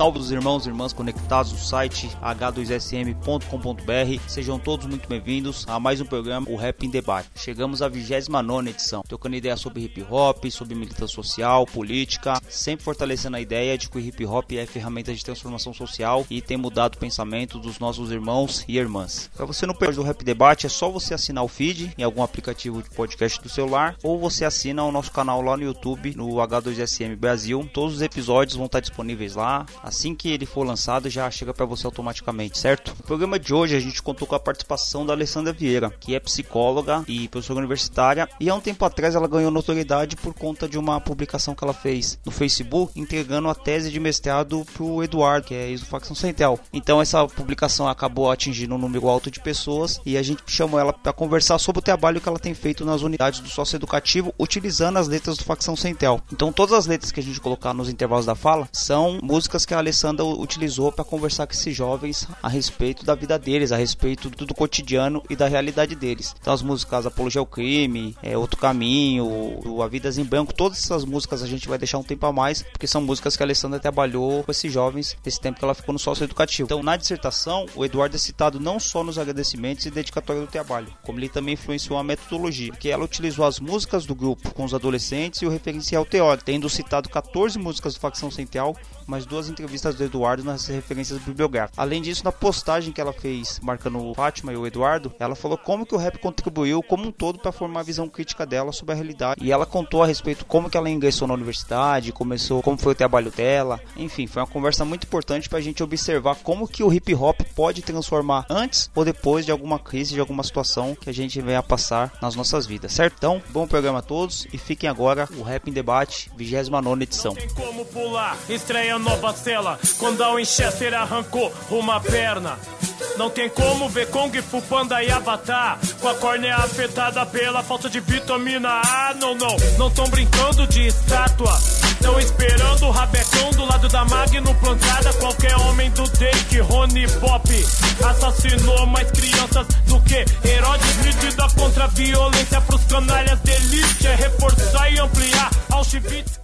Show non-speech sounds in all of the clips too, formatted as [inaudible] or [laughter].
Salve os irmãos e irmãs conectados no site h2sm.com.br. Sejam todos muito bem-vindos a mais um programa, o Rap em Debate. Chegamos à 29 edição, trocando ideias sobre hip hop, sobre militância social, política, sempre fortalecendo a ideia de que o hip hop é ferramenta de transformação social e tem mudado o pensamento dos nossos irmãos e irmãs. Para você não perder o Rap Debate, é só você assinar o feed em algum aplicativo de podcast do celular ou você assina o nosso canal lá no YouTube, no H2SM Brasil. Todos os episódios vão estar disponíveis lá assim que ele for lançado já chega para você automaticamente, certo? No programa de hoje a gente contou com a participação da Alessandra Vieira, que é psicóloga e professora universitária, e há um tempo atrás ela ganhou notoriedade por conta de uma publicação que ela fez no Facebook entregando a tese de mestrado pro Eduardo, que é ex-facção central. Então essa publicação acabou atingindo um número alto de pessoas e a gente chamou ela para conversar sobre o trabalho que ela tem feito nas unidades do sócio educativo utilizando as letras do facção central. Então todas as letras que a gente colocar nos intervalos da fala são músicas que a Alessandra utilizou para conversar com esses jovens a respeito da vida deles, a respeito do, do cotidiano e da realidade deles. Então as músicas Apologia ao Crime, é, Outro Caminho, A Vidas em Branco, todas essas músicas a gente vai deixar um tempo a mais, porque são músicas que a Alessandra trabalhou com esses jovens nesse tempo que ela ficou no sócio educativo. Então na dissertação, o Eduardo é citado não só nos agradecimentos e dedicatória do trabalho, como ele também influenciou a metodologia, que ela utilizou as músicas do grupo com os adolescentes e o referencial teórico, tendo citado 14 músicas do Facção Central, mais duas entrevistas entrevistas do Eduardo nas referências bibliográficas. Além disso, na postagem que ela fez marcando o Fátima e o Eduardo, ela falou como que o rap contribuiu como um todo para formar a visão crítica dela sobre a realidade. E ela contou a respeito como que ela ingressou na universidade, começou, como foi o trabalho dela. Enfim, foi uma conversa muito importante para a gente observar como que o hip hop pode transformar antes ou depois de alguma crise, de alguma situação que a gente venha a passar nas nossas vidas, certo? Então, bom programa a todos e fiquem agora o Rap em Debate, 29 edição. Tem como pular, estreia nova cela quando a Winchester arrancou uma perna. Não tem como ver Kung Fu Panda e Avatar Com a córnea afetada pela falta de vitamina A. Não, não, não tão brincando de estátua. Tão esperando o rabecão do lado da Magno plantada. Qualquer homem do take, Rony Pop Assassinou mais crianças do que Herodes Medida contra a violência pros canalhas de elite. É reforçar e ampliar Auschwitz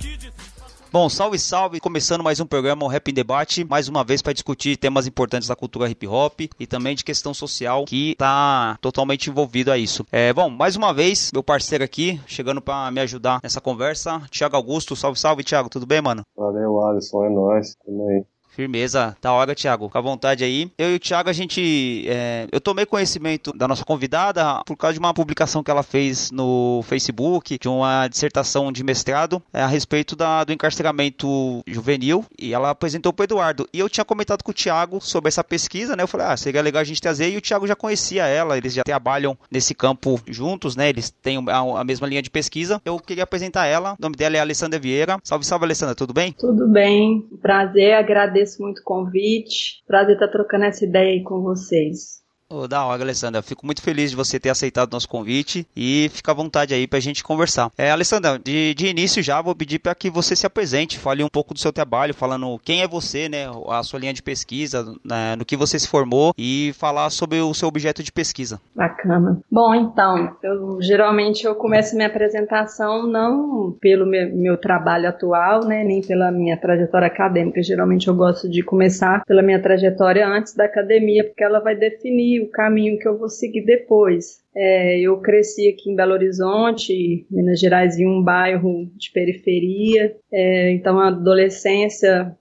Bom, salve, salve! Começando mais um programa, o Rap em Debate, mais uma vez para discutir temas importantes da cultura hip hop e também de questão social que está totalmente envolvido a isso. É, bom, mais uma vez, meu parceiro aqui, chegando para me ajudar nessa conversa, Thiago Augusto. Salve, salve, Thiago, tudo bem, mano? Valeu, Alisson, é nóis. Tamo aí. Firmeza, da hora, Thiago. Fica à vontade aí. Eu e o Thiago, a gente. É, eu tomei conhecimento da nossa convidada por causa de uma publicação que ela fez no Facebook, de uma dissertação de mestrado é, a respeito da, do encarceramento juvenil. E ela apresentou para o Eduardo. E eu tinha comentado com o Thiago sobre essa pesquisa, né? Eu falei, ah, seria legal a gente trazer. E o Thiago já conhecia ela, eles já trabalham nesse campo juntos, né? Eles têm a, a mesma linha de pesquisa. Eu queria apresentar ela. O nome dela é Alessandra Vieira. Salve, salve, Alessandra, tudo bem? Tudo bem. Prazer, agradeço agradeço muito o convite. Prazer estar trocando essa ideia aí com vocês. Oh, da hora, Alessandra. Fico muito feliz de você ter aceitado o nosso convite e fica à vontade aí pra gente conversar. É, Alessandra, de, de início já vou pedir para que você se apresente, fale um pouco do seu trabalho, falando quem é você, né, a sua linha de pesquisa, né, no que você se formou e falar sobre o seu objeto de pesquisa. Bacana. Bom, então, eu geralmente eu começo minha apresentação não pelo meu, meu trabalho atual, né, nem pela minha trajetória acadêmica. Geralmente eu gosto de começar pela minha trajetória antes da academia, porque ela vai definir o caminho que eu vou seguir depois. É, eu cresci aqui em Belo Horizonte, Minas Gerais, em um bairro de periferia. É, então, a adolescência,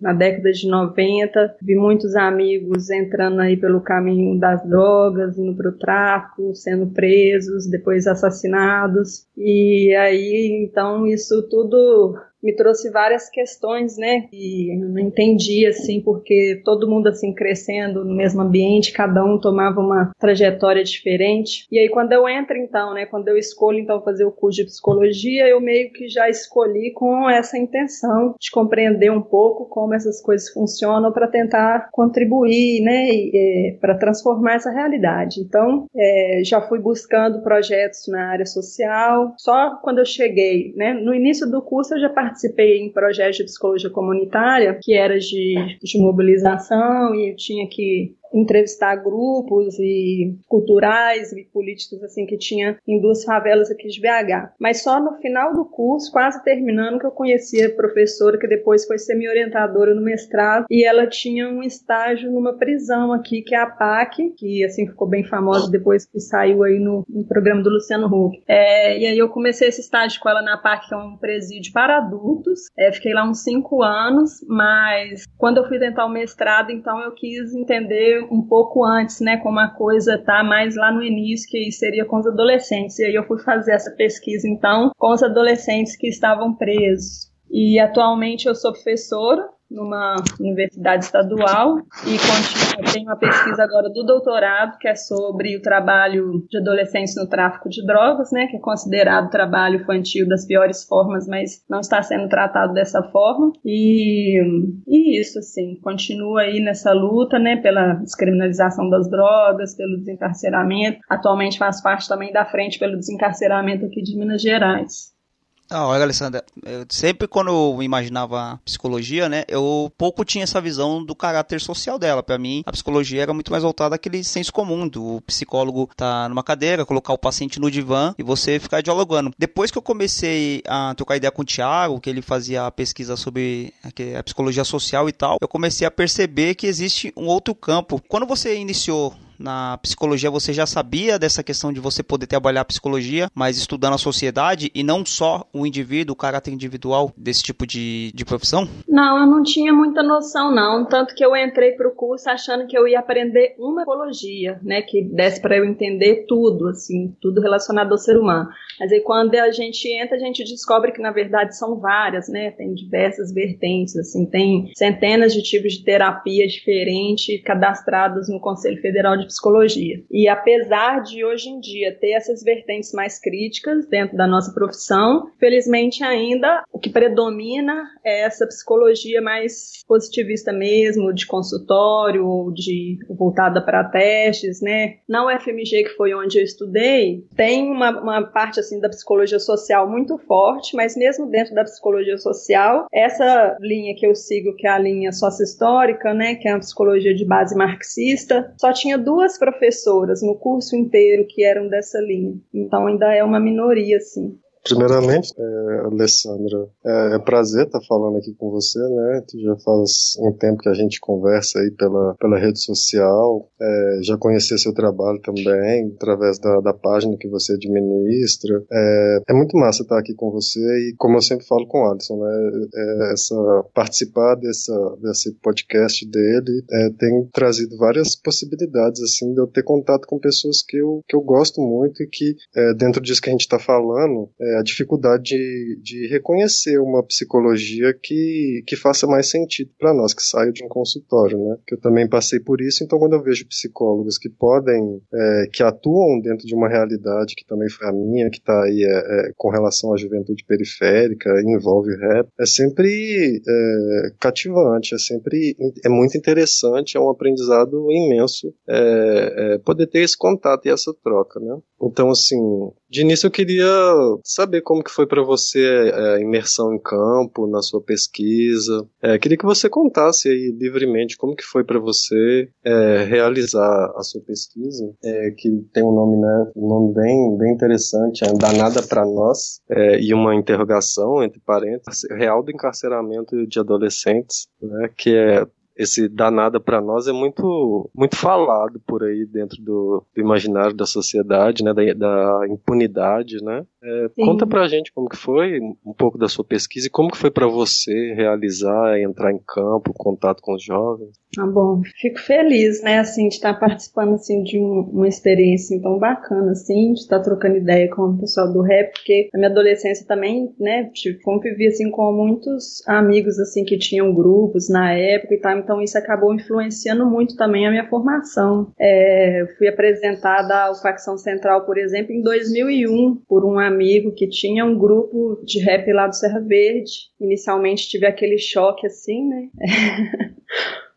na década de 90, vi muitos amigos entrando aí pelo caminho das drogas, indo para o tráfico, sendo presos, depois assassinados. E aí, então, isso tudo me trouxe várias questões, né? E eu não entendi assim, porque todo mundo assim crescendo no mesmo ambiente, cada um tomava uma trajetória diferente. E aí quando eu entro então, né, quando eu escolho então fazer o curso de psicologia, eu meio que já escolhi com essa intenção de compreender um pouco como essas coisas funcionam para tentar contribuir, né, é, para transformar essa realidade. Então, é, já fui buscando projetos na área social. Só quando eu cheguei, né, no início do curso eu já em projetos de psicologia comunitária, que era de, de mobilização e eu tinha que entrevistar grupos e culturais e políticos assim que tinha em duas favelas aqui de BH. Mas só no final do curso, quase terminando, que eu conheci a professora que depois foi ser minha orientadora no mestrado e ela tinha um estágio numa prisão aqui que é a PAC, que assim ficou bem famosa depois que saiu aí no, no programa do Luciano Huck. É, e aí eu comecei esse estágio com ela na PAC, que é um presídio para adultos. É, fiquei lá uns cinco anos, mas quando eu fui tentar o mestrado, então eu quis entender um pouco antes, né, como a coisa tá mais lá no início, que seria com os adolescentes. E aí eu fui fazer essa pesquisa, então, com os adolescentes que estavam presos. E atualmente eu sou professora numa universidade estadual e continuo, tenho uma pesquisa agora do doutorado que é sobre o trabalho de adolescentes no tráfico de drogas, né, que é considerado trabalho infantil das piores formas, mas não está sendo tratado dessa forma. E, e isso, assim, continuo aí nessa luta, né, pela descriminalização das drogas, pelo desencarceramento. Atualmente faço parte também da frente pelo desencarceramento aqui de Minas Gerais. Ah, olha, Alessandra, eu, sempre quando eu imaginava psicologia, né, eu pouco tinha essa visão do caráter social dela. Para mim, a psicologia era muito mais voltada àquele senso comum do psicólogo tá numa cadeira, colocar o paciente no divã e você ficar dialogando. Depois que eu comecei a trocar ideia com o Thiago, que ele fazia a pesquisa sobre a psicologia social e tal, eu comecei a perceber que existe um outro campo. Quando você iniciou na psicologia você já sabia dessa questão de você poder trabalhar a psicologia, mas estudando a sociedade e não só o indivíduo, o caráter individual desse tipo de, de profissão? Não, eu não tinha muita noção, não. Tanto que eu entrei para o curso achando que eu ia aprender uma psicologia, né? Que desse para eu entender tudo, assim, tudo relacionado ao ser humano. Mas aí quando a gente entra, a gente descobre que na verdade são várias, né? Tem diversas vertentes, assim, tem centenas de tipos de terapia diferentes cadastrados no Conselho Federal de psicologia. E apesar de hoje em dia ter essas vertentes mais críticas dentro da nossa profissão, felizmente ainda o que predomina é essa psicologia mais positivista mesmo, de consultório, de voltada para testes, né? Na UFMG, que foi onde eu estudei, tem uma, uma parte assim da psicologia social muito forte, mas mesmo dentro da psicologia social, essa linha que eu sigo, que é a linha sócio-histórica, né, que é uma psicologia de base marxista, só tinha duas professoras no curso inteiro que eram dessa linha. Então ainda é uma minoria, assim. Primeiramente, é, Alessandra, é, é prazer estar falando aqui com você, né? Já faz um tempo que a gente conversa aí pela, pela rede social, é, já conheci seu trabalho também, através da, da página que você administra. É, é, muito massa estar aqui com você e, como eu sempre falo com o Alisson, né? É, essa, participar dessa, desse podcast dele é, tem trazido várias possibilidades, assim, de eu ter contato com pessoas que eu, que eu gosto muito e que, dentro disso que a gente está falando, é, a dificuldade de, de, reconhecer uma psicologia que, que faça mais sentido para nós, que saia de um consultório, né? Que eu também passei por isso, então quando eu vejo psicólogos que podem, é, que atuam dentro de uma realidade que também foi a minha, que está aí é, é, com relação à juventude periférica, envolve rap, é sempre é, cativante, é sempre, é muito interessante, é um aprendizado imenso é, poder ter esse contato e essa troca, né? Então, assim, de início eu queria saber como que foi para você é, a imersão em campo, na sua pesquisa. É, queria que você contasse aí livremente como que foi para você é, realizar a sua pesquisa, é, que tem um nome, né, um nome bem, bem interessante, é Danada para Nós, é, e uma interrogação, entre parênteses, real do encarceramento de adolescentes, né, que é esse danada para nós é muito muito falado por aí dentro do, do imaginário da sociedade, né, da, da, impunidade, né? É, conta pra gente como que foi, um pouco da sua pesquisa e como que foi para você realizar, entrar em campo, contato com os jovens. Ah, bom, fico feliz, né, assim, de estar participando, assim, de um, uma experiência tão bacana, assim, de estar trocando ideia com o pessoal do rap, porque na minha adolescência também, né, tipo, convivi, assim, com muitos amigos, assim, que tinham grupos na época e tal, então isso acabou influenciando muito também a minha formação. É, fui apresentada ao Facção Central, por exemplo, em 2001, por um amigo que tinha um grupo de rap lá do Serra Verde. Inicialmente tive aquele choque, assim, né, [laughs]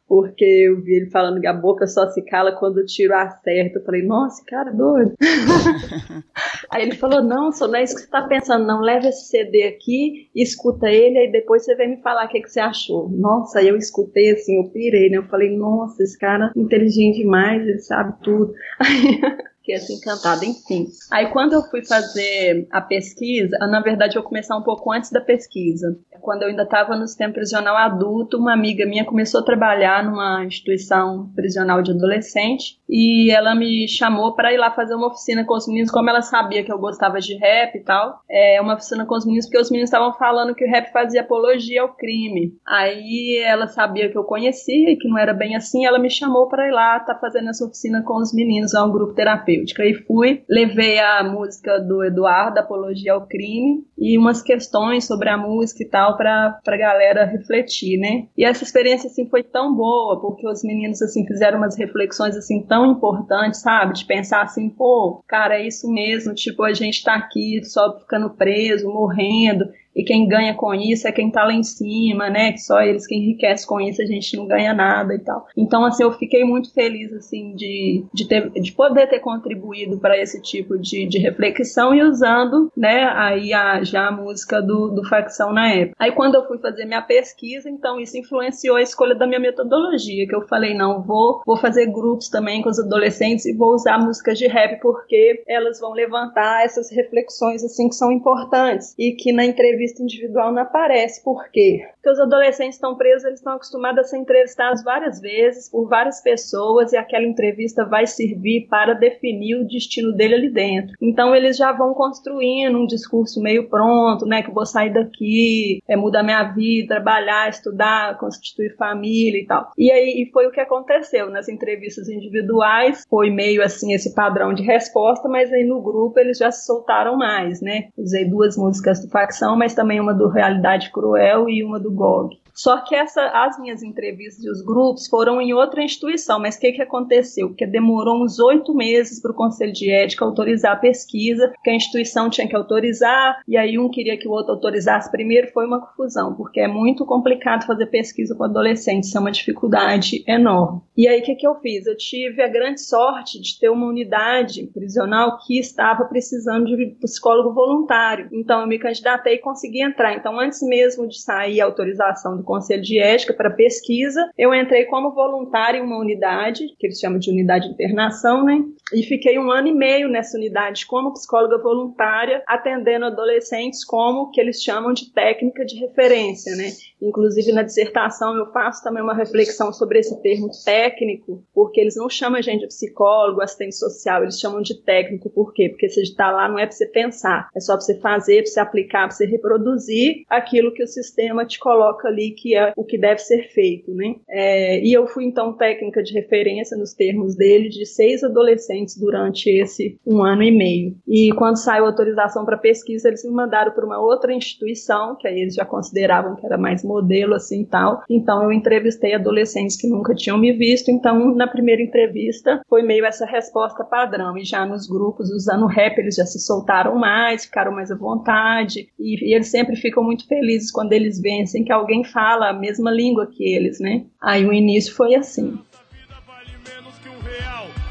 porque eu vi ele falando que a boca só se cala quando o tiro acerta. Eu falei, nossa, cara doido. [laughs] aí ele falou, não, só não é isso que você tá pensando, não. Leva esse CD aqui, escuta ele, aí depois você vem me falar o que, que você achou. Nossa, aí eu escutei assim, eu pirei, né? Eu falei, nossa, esse cara é inteligente demais, ele sabe tudo. [laughs] Aí fiquei assim encantada, enfim. Aí quando eu fui fazer a pesquisa, na verdade eu começar um pouco antes da pesquisa. Quando eu ainda estava no sistema prisional adulto, uma amiga minha começou a trabalhar numa instituição prisional de adolescente e ela me chamou para ir lá fazer uma oficina com os meninos, como ela sabia que eu gostava de rap e tal. É uma oficina com os meninos porque os meninos estavam falando que o rap fazia apologia ao crime. Aí ela sabia que eu conhecia e que não era bem assim, ela me chamou para ir lá estar tá fazendo essa oficina com os meninos, é um grupo terapêutico terapêutica. E fui, levei a música do Eduardo, Apologia ao Crime, e umas questões sobre a música e tal para a galera refletir, né? E essa experiência assim foi tão boa, porque os meninos assim fizeram umas reflexões assim tão importantes, sabe? De pensar assim, pô, cara, é isso mesmo, tipo, a gente tá aqui só ficando preso, morrendo, e quem ganha com isso é quem tá lá em cima, né? Que só eles que enriquecem com isso, a gente não ganha nada e tal. Então, assim, eu fiquei muito feliz, assim, de, de, ter, de poder ter contribuído para esse tipo de, de reflexão e usando, né, aí a, já a música do, do Facção na época. Aí, quando eu fui fazer minha pesquisa, então isso influenciou a escolha da minha metodologia, que eu falei, não, vou, vou fazer grupos também com os adolescentes e vou usar músicas de rap porque elas vão levantar essas reflexões, assim, que são importantes e que na entrevista entrevista individual não aparece. Por quê? Porque os adolescentes estão presos, eles estão acostumados a ser entrevistados várias vezes por várias pessoas e aquela entrevista vai servir para definir o destino dele ali dentro. Então eles já vão construindo um discurso meio pronto, né? Que vou sair daqui, é, mudar minha vida, trabalhar, estudar, constituir família e tal. E aí e foi o que aconteceu nas entrevistas individuais, foi meio assim esse padrão de resposta, mas aí no grupo eles já se soltaram mais, né? Usei duas músicas do facção, mas também uma do Realidade Cruel e uma do GOG. Só que essa, as minhas entrevistas e os grupos foram em outra instituição, mas o que, que aconteceu? Porque demorou uns oito meses para o Conselho de Ética autorizar a pesquisa, que a instituição tinha que autorizar, e aí um queria que o outro autorizasse primeiro, foi uma confusão, porque é muito complicado fazer pesquisa com adolescentes, é uma dificuldade enorme. E aí o que, que eu fiz? Eu tive a grande sorte de ter uma unidade prisional que estava precisando de psicólogo voluntário. Então eu me candidatei e consegui entrar. Então antes mesmo de sair a autorização do Conselho de Ética para pesquisa. Eu entrei como voluntária em uma unidade, que eles chamam de unidade de internação, né? E fiquei um ano e meio nessa unidade como psicóloga voluntária, atendendo adolescentes como que eles chamam de técnica de referência, né? Inclusive na dissertação eu faço também uma reflexão sobre esse termo técnico, porque eles não chamam a gente de psicólogo, assistente social, eles chamam de técnico. Por quê? Porque você está lá não é para você pensar, é só para você fazer, para você aplicar, para você reproduzir aquilo que o sistema te coloca ali que é o que deve ser feito, né? É, e eu fui então técnica de referência nos termos dele de seis adolescentes durante esse um ano e meio. E quando saiu a autorização para pesquisa, eles me mandaram para uma outra instituição, que aí eles já consideravam que era mais modelo assim tal. Então eu entrevistei adolescentes que nunca tinham me visto. Então na primeira entrevista foi meio essa resposta padrão. E já nos grupos usando rap eles já se soltaram mais, ficaram mais à vontade. E, e eles sempre ficam muito felizes quando eles assim, que alguém fala a mesma língua que eles, né? Aí o início foi assim.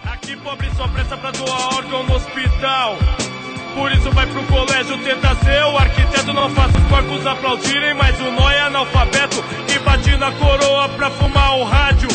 Aqui pobre só presta pra doar órgão no hospital. Por isso vai pro colégio, tenta ser o arquiteto. Não faça os corpos aplaudirem, mas o nó é analfabeto. E bate na coroa pra fumar o rádio.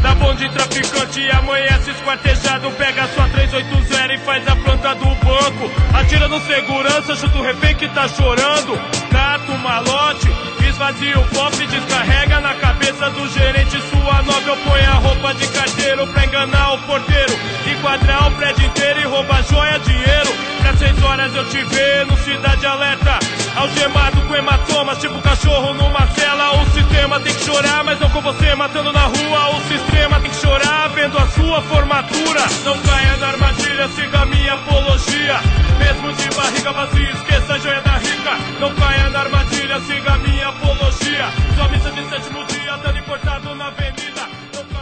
Dá bom de traficante, amanhece esquartejado. Pega sua 380 e faz a planta do banco. Atira no segurança, chuta o refém que tá chorando gato, malote. Esvazia o cofre, descarrega na cabeça do gerente sua nova. Eu ponho a roupa de carteiro pra enganar o porteiro. Enquadrar o prédio inteiro e roubar joia, dinheiro. Pra seis horas eu te vejo no Cidade Alerta. Algemado com hematomas, tipo cachorro numa cela. O sistema tem que chorar, mas não com você matando na rua. O sistema tem que chorar vendo a sua formatura. Não caia na armadilha, siga minha apologia. Mesmo de barriga vazia, esqueça a joia da ria rica. Não caia na armadilha, siga minha apologia. Sua missa de sétimo dia, tá cortado na avenida.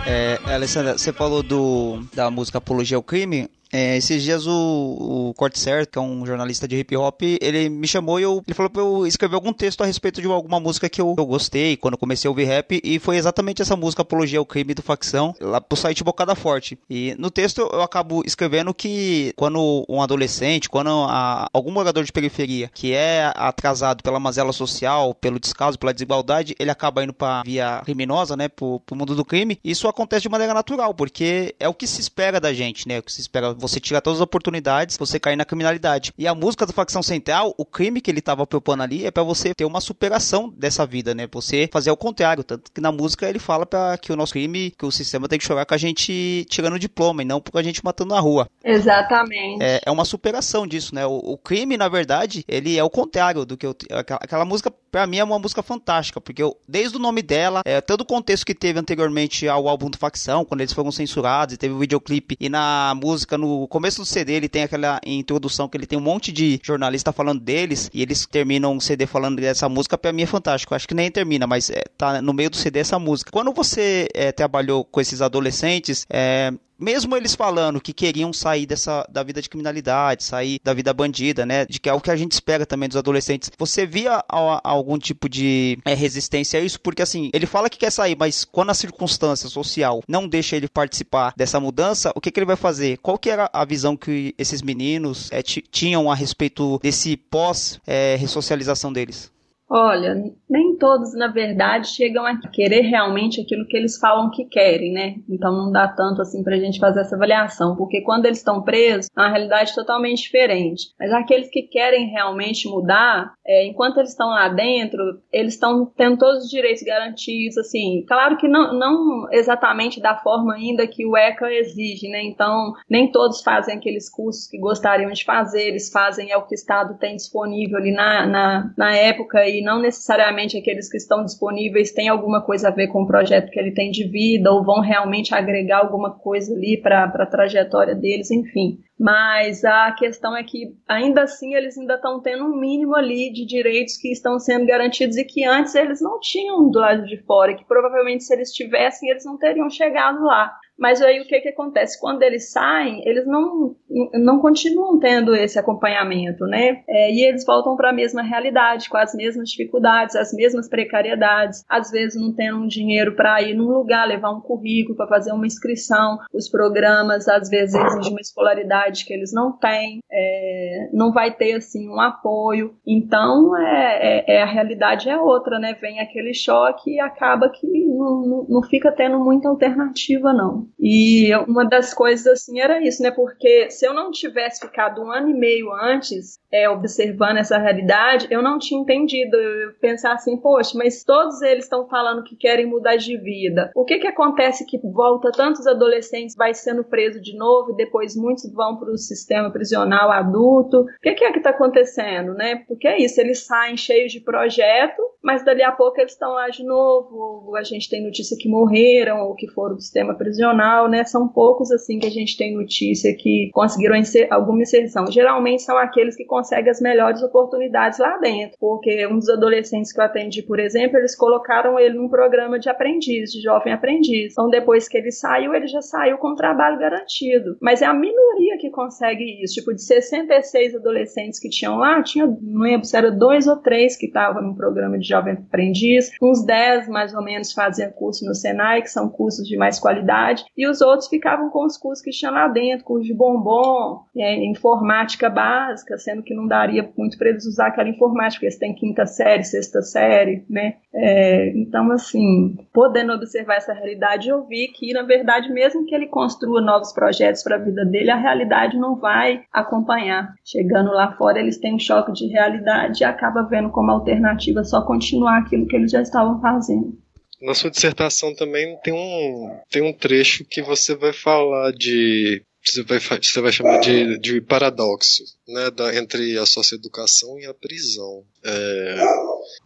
É, Alessandra, você falou do, da música Apologia ao Crime. É, esses dias o, o Cortser, que é um jornalista de hip hop, ele me chamou e eu, ele falou pra eu escrever algum texto a respeito de alguma música que eu, eu gostei quando comecei a ouvir rap, e foi exatamente essa música Apologia ao Crime do Facção, lá pro site Bocada Forte. E no texto eu acabo escrevendo que quando um adolescente, quando a, algum morador de periferia que é atrasado pela mazela social, pelo descaso, pela desigualdade, ele acaba indo pra via criminosa, né, pro, pro mundo do crime, isso acontece de maneira natural, porque é o que se espera da gente, né, o que se espera você tira todas as oportunidades, você cair na criminalidade. E a música do Facção Central, o crime que ele estava propondo ali é para você ter uma superação dessa vida, né? Você fazer o contrário. Tanto que na música ele fala para que o nosso crime, que o sistema tem que chorar com a gente tirando diploma e não com a gente matando na rua. Exatamente. É, é uma superação disso, né? O, o, crime, na verdade, ele é o contrário do que eu. Aquela, aquela música, para mim, é uma música fantástica, porque eu, desde o nome dela, é, todo o contexto que teve anteriormente ao álbum do Facção, quando eles foram censurados, e teve o videoclipe, e na música, no no começo do CD ele tem aquela introdução que ele tem um monte de jornalista falando deles e eles terminam o CD falando dessa música, pra mim é fantástico. Acho que nem termina, mas é, tá no meio do CD essa música. Quando você é, trabalhou com esses adolescentes, é, mesmo eles falando que queriam sair dessa da vida de criminalidade, sair da vida bandida, né? De que é o que a gente espera também dos adolescentes. Você via a, a algum tipo de é, resistência a isso? Porque assim, ele fala que quer sair, mas quando a circunstância social não deixa ele participar dessa mudança, o que, que ele vai fazer? Qual que era a visão que esses meninos é, tinham a respeito desse pós-ressocialização é, deles? Olha, nem todos, na verdade, chegam a querer realmente aquilo que eles falam que querem, né? Então não dá tanto assim pra gente fazer essa avaliação, porque quando eles estão presos, é uma realidade totalmente diferente. Mas aqueles que querem realmente mudar, é, enquanto eles estão lá dentro, eles estão tendo todos os direitos garantidos, assim. Claro que não, não exatamente da forma ainda que o ECA exige, né? Então, nem todos fazem aqueles cursos que gostariam de fazer, eles fazem é o que o Estado tem disponível ali na, na, na época e não necessariamente aqueles que estão disponíveis têm alguma coisa a ver com o projeto que ele tem de vida ou vão realmente agregar alguma coisa ali para a trajetória deles, enfim. Mas a questão é que, ainda assim, eles ainda estão tendo um mínimo ali de direitos que estão sendo garantidos e que antes eles não tinham do lado de fora, que provavelmente se eles tivessem, eles não teriam chegado lá. Mas aí o que, que acontece? Quando eles saem, eles não, não continuam tendo esse acompanhamento, né? É, e eles voltam para a mesma realidade, com as mesmas dificuldades, as mesmas precariedades, às vezes não tendo um dinheiro para ir num lugar, levar um currículo para fazer uma inscrição, os programas às vezes exigem uma escolaridade que eles não têm, é, não vai ter assim um apoio. Então é, é, é, a realidade é outra, né? Vem aquele choque e acaba que não, não, não fica tendo muita alternativa, não. E uma das coisas assim era isso, né? Porque se eu não tivesse ficado um ano e meio antes é, observando essa realidade, eu não tinha entendido. Eu pensar assim, poxa, mas todos eles estão falando que querem mudar de vida. O que que acontece que volta tantos adolescentes, vai sendo preso de novo e depois muitos vão para o sistema prisional adulto? O que, que é que está acontecendo, né? Porque é isso, eles saem cheios de projeto, mas dali a pouco eles estão lá de novo. A gente tem notícia que morreram ou que foram do sistema prisional, né? São poucos assim que a gente tem notícia que conseguiram alguma inserção. Geralmente são aqueles que conseguem as melhores oportunidades lá dentro, porque um dos adolescentes que eu atendi, por exemplo, eles colocaram ele num programa de aprendiz, de jovem aprendiz. Então depois que ele saiu, ele já saiu com trabalho garantido. Mas é a minoria que consegue isso. Tipo, de 66 adolescentes que tinham lá, tinha, não lembro se era dois ou três que estavam no programa de jovem aprendiz, uns 10 mais ou menos faziam curso no Senai, que são cursos de mais qualidade, e os outros ficavam com os cursos que tinham lá dentro, curso de bombom, é, informática básica, sendo que não daria muito para eles usar aquela informática, porque eles têm quinta série, sexta série, né? É, então, assim, podendo observar essa realidade, eu vi que, na verdade, mesmo que ele construa novos projetos para a vida dele, a realidade não vai acompanhar. Chegando lá fora, eles têm um choque de realidade e acaba vendo como alternativa só continuar aquilo que eles já estavam fazendo. Na sua dissertação também tem um, tem um trecho que você vai falar de você vai, você vai chamar de, de paradoxo né, da, entre a socioeducação e a prisão. É,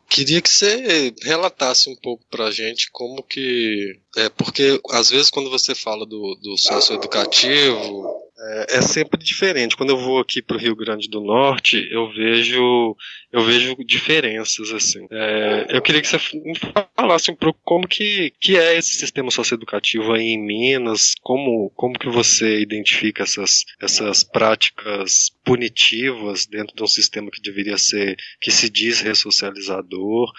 Queria que você relatasse um pouco pra gente como que. É, porque às vezes quando você fala do, do socioeducativo, é, é sempre diferente. Quando eu vou aqui para o Rio Grande do Norte, eu vejo eu vejo diferenças assim. É, eu queria que você me falasse um pouco como que, que é esse sistema socioeducativo aí em Minas, como como que você identifica essas essas práticas punitivas dentro de um sistema que deveria ser que se diz ressocializador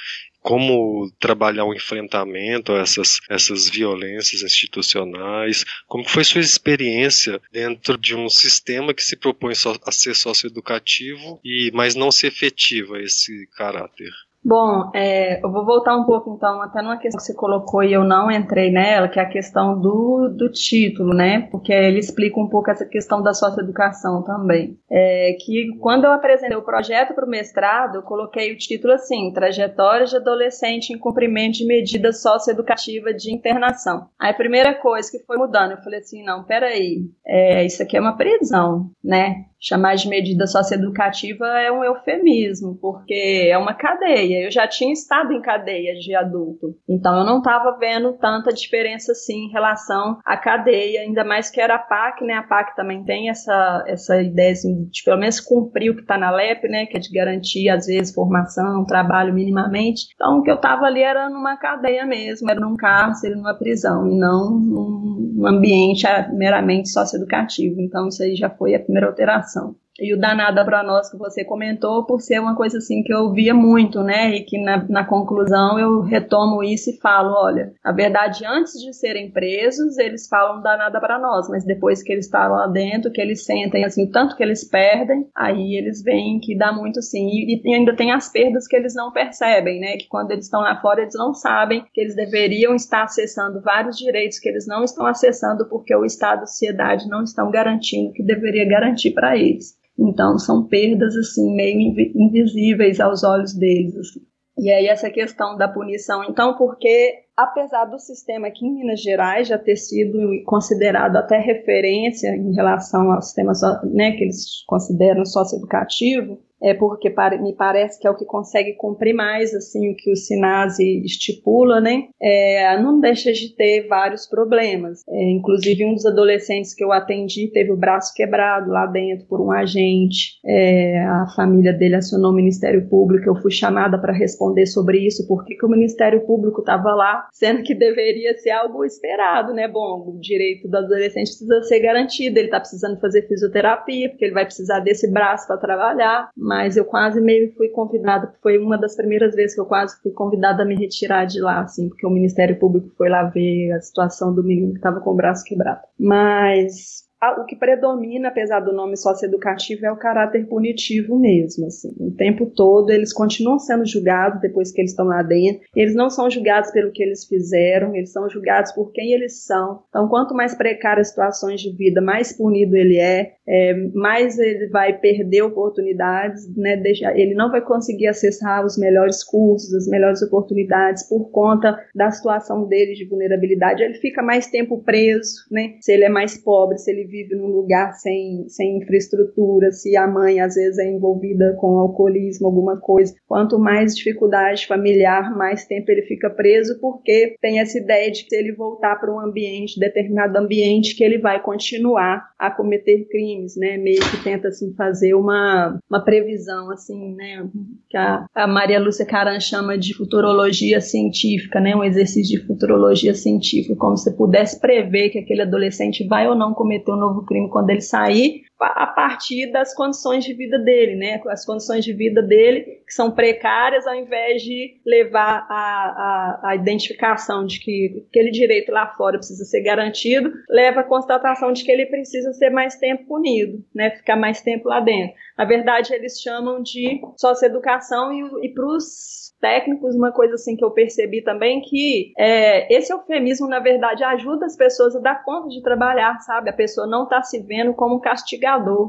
como trabalhar o enfrentamento a essas, essas violências institucionais, como foi sua experiência dentro de um sistema que se propõe a ser socioeducativo e mas não se efetiva esse caráter. Bom, é, eu vou voltar um pouco então até numa questão que você colocou e eu não entrei nela, que é a questão do, do título, né? Porque ele explica um pouco essa questão da socioeducação também. É, que quando eu apresentei o projeto para o mestrado, eu coloquei o título assim: Trajetória de adolescente em cumprimento de medida socioeducativa de internação. Aí a primeira coisa que foi mudando, eu falei assim: não, peraí, é, isso aqui é uma prisão, né? chamar de medida socioeducativa é um eufemismo, porque é uma cadeia. Eu já tinha estado em cadeia de adulto, então eu não estava vendo tanta diferença assim em relação à cadeia, ainda mais que era a PAC, né? A PAC também tem essa, essa ideia assim, de pelo menos cumprir o que está na LEP, né? Que é de garantir, às vezes, formação, trabalho minimamente. Então, o que eu estava ali era numa cadeia mesmo, era num cárcere, numa prisão, e não num ambiente meramente socioeducativo. Então, isso aí já foi a primeira alteração. E o danada para nós que você comentou, por ser uma coisa assim que eu via muito, né? E que na, na conclusão eu retomo isso e falo: olha, a verdade, antes de serem presos, eles falam danada para nós, mas depois que eles estão lá dentro, que eles sentem assim, o tanto que eles perdem, aí eles veem que dá muito sim. E, e ainda tem as perdas que eles não percebem, né? Que quando eles estão lá fora, eles não sabem que eles deveriam estar acessando vários direitos que eles não estão acessando porque o Estado e a sociedade não estão garantindo que deveria garantir para eles. Então são perdas assim meio invisíveis aos olhos deles. Assim. E aí essa questão da punição, então, porque apesar do sistema aqui em Minas Gerais já ter sido considerado até referência em relação ao sistema né, que eles consideram socioeducativo, é porque me parece que é o que consegue cumprir mais assim o que o Sinase estipula, né? É, não deixa de ter vários problemas. É, inclusive um dos adolescentes que eu atendi teve o braço quebrado lá dentro por um agente. É, a família dele acionou o Ministério Público. Eu fui chamada para responder sobre isso. Por que, que o Ministério Público estava lá, sendo que deveria ser algo esperado, né? Bom, o direito do adolescente precisa ser garantido. Ele está precisando fazer fisioterapia porque ele vai precisar desse braço para trabalhar mas eu quase meio fui convidada, foi uma das primeiras vezes que eu quase fui convidada a me retirar de lá, assim, porque o Ministério Público foi lá ver a situação do menino que estava com o braço quebrado. Mas o que predomina, apesar do nome socioeducativo, é o caráter punitivo mesmo. Assim. O tempo todo eles continuam sendo julgados depois que eles estão lá dentro. Eles não são julgados pelo que eles fizeram, eles são julgados por quem eles são. Então, quanto mais precárias situações de vida, mais punido ele é, é mais ele vai perder oportunidades, né? ele não vai conseguir acessar os melhores cursos, as melhores oportunidades por conta da situação dele de vulnerabilidade. Ele fica mais tempo preso, né? se ele é mais pobre, se ele vive num lugar sem, sem infraestrutura, se a mãe às vezes é envolvida com alcoolismo, alguma coisa. Quanto mais dificuldade familiar, mais tempo ele fica preso, porque tem essa ideia de que se ele voltar para um ambiente, determinado ambiente, que ele vai continuar a cometer crimes, né? Meio que tenta assim fazer uma, uma previsão assim, né? Que a, a Maria Lúcia Caran chama de futurologia científica, né? Um exercício de futurologia científica, como se pudesse prever que aquele adolescente vai ou não cometer um novo crime quando ele sair, a partir das condições de vida dele, né? As condições de vida dele que são precárias, ao invés de levar a, a, a identificação de que aquele direito lá fora precisa ser garantido, leva a constatação de que ele precisa ser mais tempo punido, né? Ficar mais tempo lá dentro. Na verdade, eles chamam de socioeducação e, e para os técnicos, uma coisa assim que eu percebi também que é, esse eufemismo, na verdade, ajuda as pessoas a dar conta de trabalhar, sabe? A pessoa não está se vendo como castigada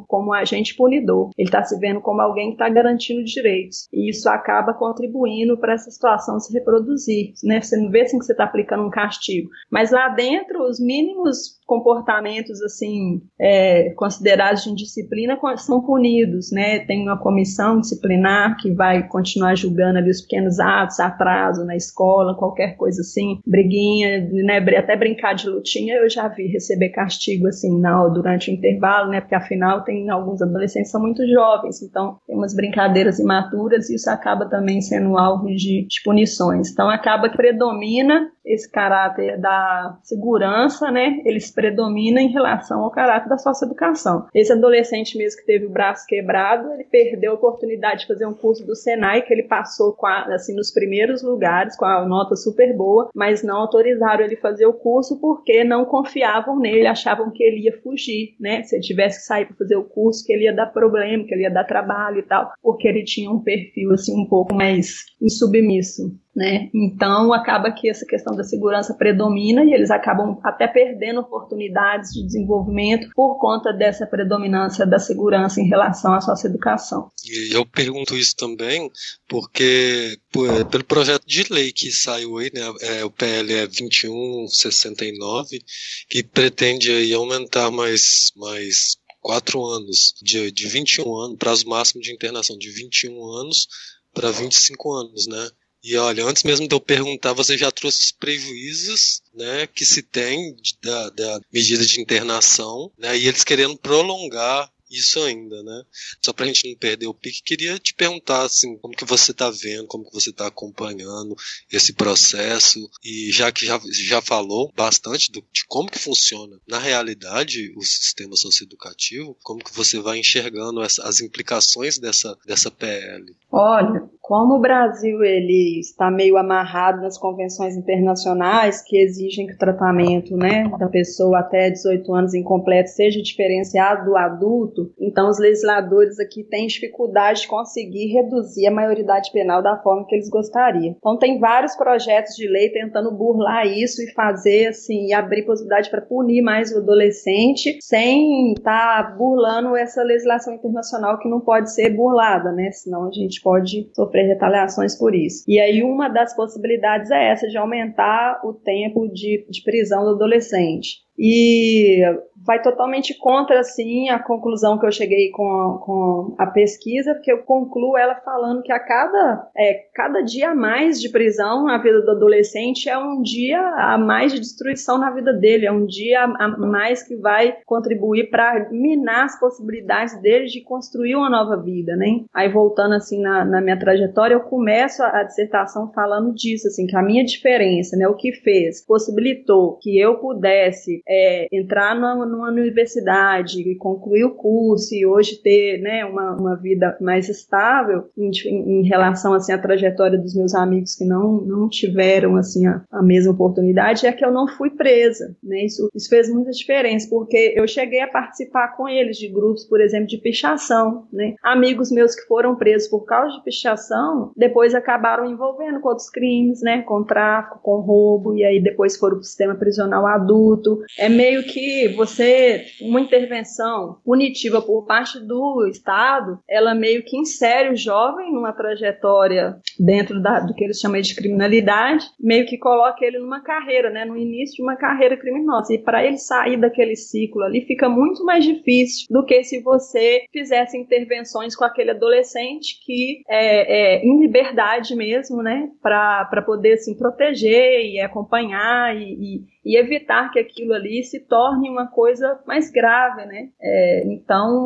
como agente punidor. Ele está se vendo como alguém que está garantindo direitos. E isso acaba contribuindo para essa situação se reproduzir. Né? Você não vê assim que você está aplicando um castigo. Mas lá dentro, os mínimos comportamentos assim é, considerados de indisciplina são punidos, né? Tem uma comissão disciplinar que vai continuar julgando ali os pequenos atos, atraso na escola, qualquer coisa assim, briguinha, né? Até brincar de lutinha eu já vi receber castigo assim não, durante o intervalo, né? Porque afinal tem alguns adolescentes que são muito jovens, então tem umas brincadeiras imaturas e isso acaba também sendo alvo de, de punições. Então acaba que predomina esse caráter da segurança, né? Eles predomina em relação ao caráter da socioeducação. Esse adolescente mesmo que teve o braço quebrado, ele perdeu a oportunidade de fazer um curso do Senai, que ele passou a, assim nos primeiros lugares, com a nota super boa, mas não autorizaram ele fazer o curso porque não confiavam nele, achavam que ele ia fugir, né? Se ele tivesse que sair para fazer o curso, que ele ia dar problema, que ele ia dar trabalho e tal, porque ele tinha um perfil assim um pouco mais insubmisso. Né? Então acaba que essa questão da segurança predomina e eles acabam até perdendo oportunidades de desenvolvimento por conta dessa predominância da segurança em relação à sua educação. E eu pergunto isso também porque por, pelo projeto de lei que saiu aí, né, é, o PL é 2169, que pretende aí aumentar mais, mais quatro anos, de, de 21 anos, prazo máximo de internação de 21 anos para 25 anos, né? E olha, antes mesmo de eu perguntar, você já trouxe os prejuízos né, que se tem da, da medida de internação, né, e eles querendo prolongar isso ainda, né? Só pra gente não perder o pique, queria te perguntar, assim, como que você tá vendo, como que você tá acompanhando esse processo, e já que já, já falou bastante do, de como que funciona na realidade o sistema socioeducativo, como que você vai enxergando essa, as implicações dessa, dessa PL? Olha, como o Brasil ele está meio amarrado nas convenções internacionais que exigem que o tratamento né, da pessoa até 18 anos incompleto seja diferenciado do adulto, então os legisladores aqui têm dificuldade de conseguir reduzir a maioridade penal da forma que eles gostariam. Então tem vários projetos de lei tentando burlar isso e fazer assim, e abrir possibilidade para punir mais o adolescente sem estar tá burlando essa legislação internacional que não pode ser burlada, né? Senão a gente pode sofrer retaliações por isso. E aí uma das possibilidades é essa de aumentar o tempo de, de prisão do adolescente. E vai totalmente contra, assim, a conclusão que eu cheguei com a, com a pesquisa, porque eu concluo ela falando que a cada, é, cada dia a mais de prisão na vida do adolescente é um dia a mais de destruição na vida dele, é um dia a mais que vai contribuir para minar as possibilidades dele de construir uma nova vida, né? Aí voltando, assim, na, na minha trajetória, eu começo a, a dissertação falando disso, assim, que a minha diferença, né, o que fez, possibilitou que eu pudesse é, entrar numa, numa universidade e concluir o curso e hoje ter né, uma, uma vida mais estável em, em, relação assim, à trajetória dos meus amigos que não, não tiveram assim, a, a mesma oportunidade é que eu não fui presa. Né? Isso, isso fez muita diferença, porque eu cheguei a participar com eles de grupos, por exemplo, de pichação. Né? Amigos meus que foram presos por causa de pichação, depois acabaram envolvendo com outros crimes, né? com tráfico, com roubo, e aí depois foram para o sistema prisional adulto é meio que você, uma intervenção punitiva por parte do Estado, ela meio que insere o jovem numa trajetória dentro da, do que eles chamam de criminalidade, meio que coloca ele numa carreira, né, no início de uma carreira criminosa. E para ele sair daquele ciclo ali fica muito mais difícil do que se você fizesse intervenções com aquele adolescente que é, é em liberdade mesmo, né, para poder assim proteger e acompanhar e, e e evitar que aquilo ali se torne uma coisa mais grave, né? É, então,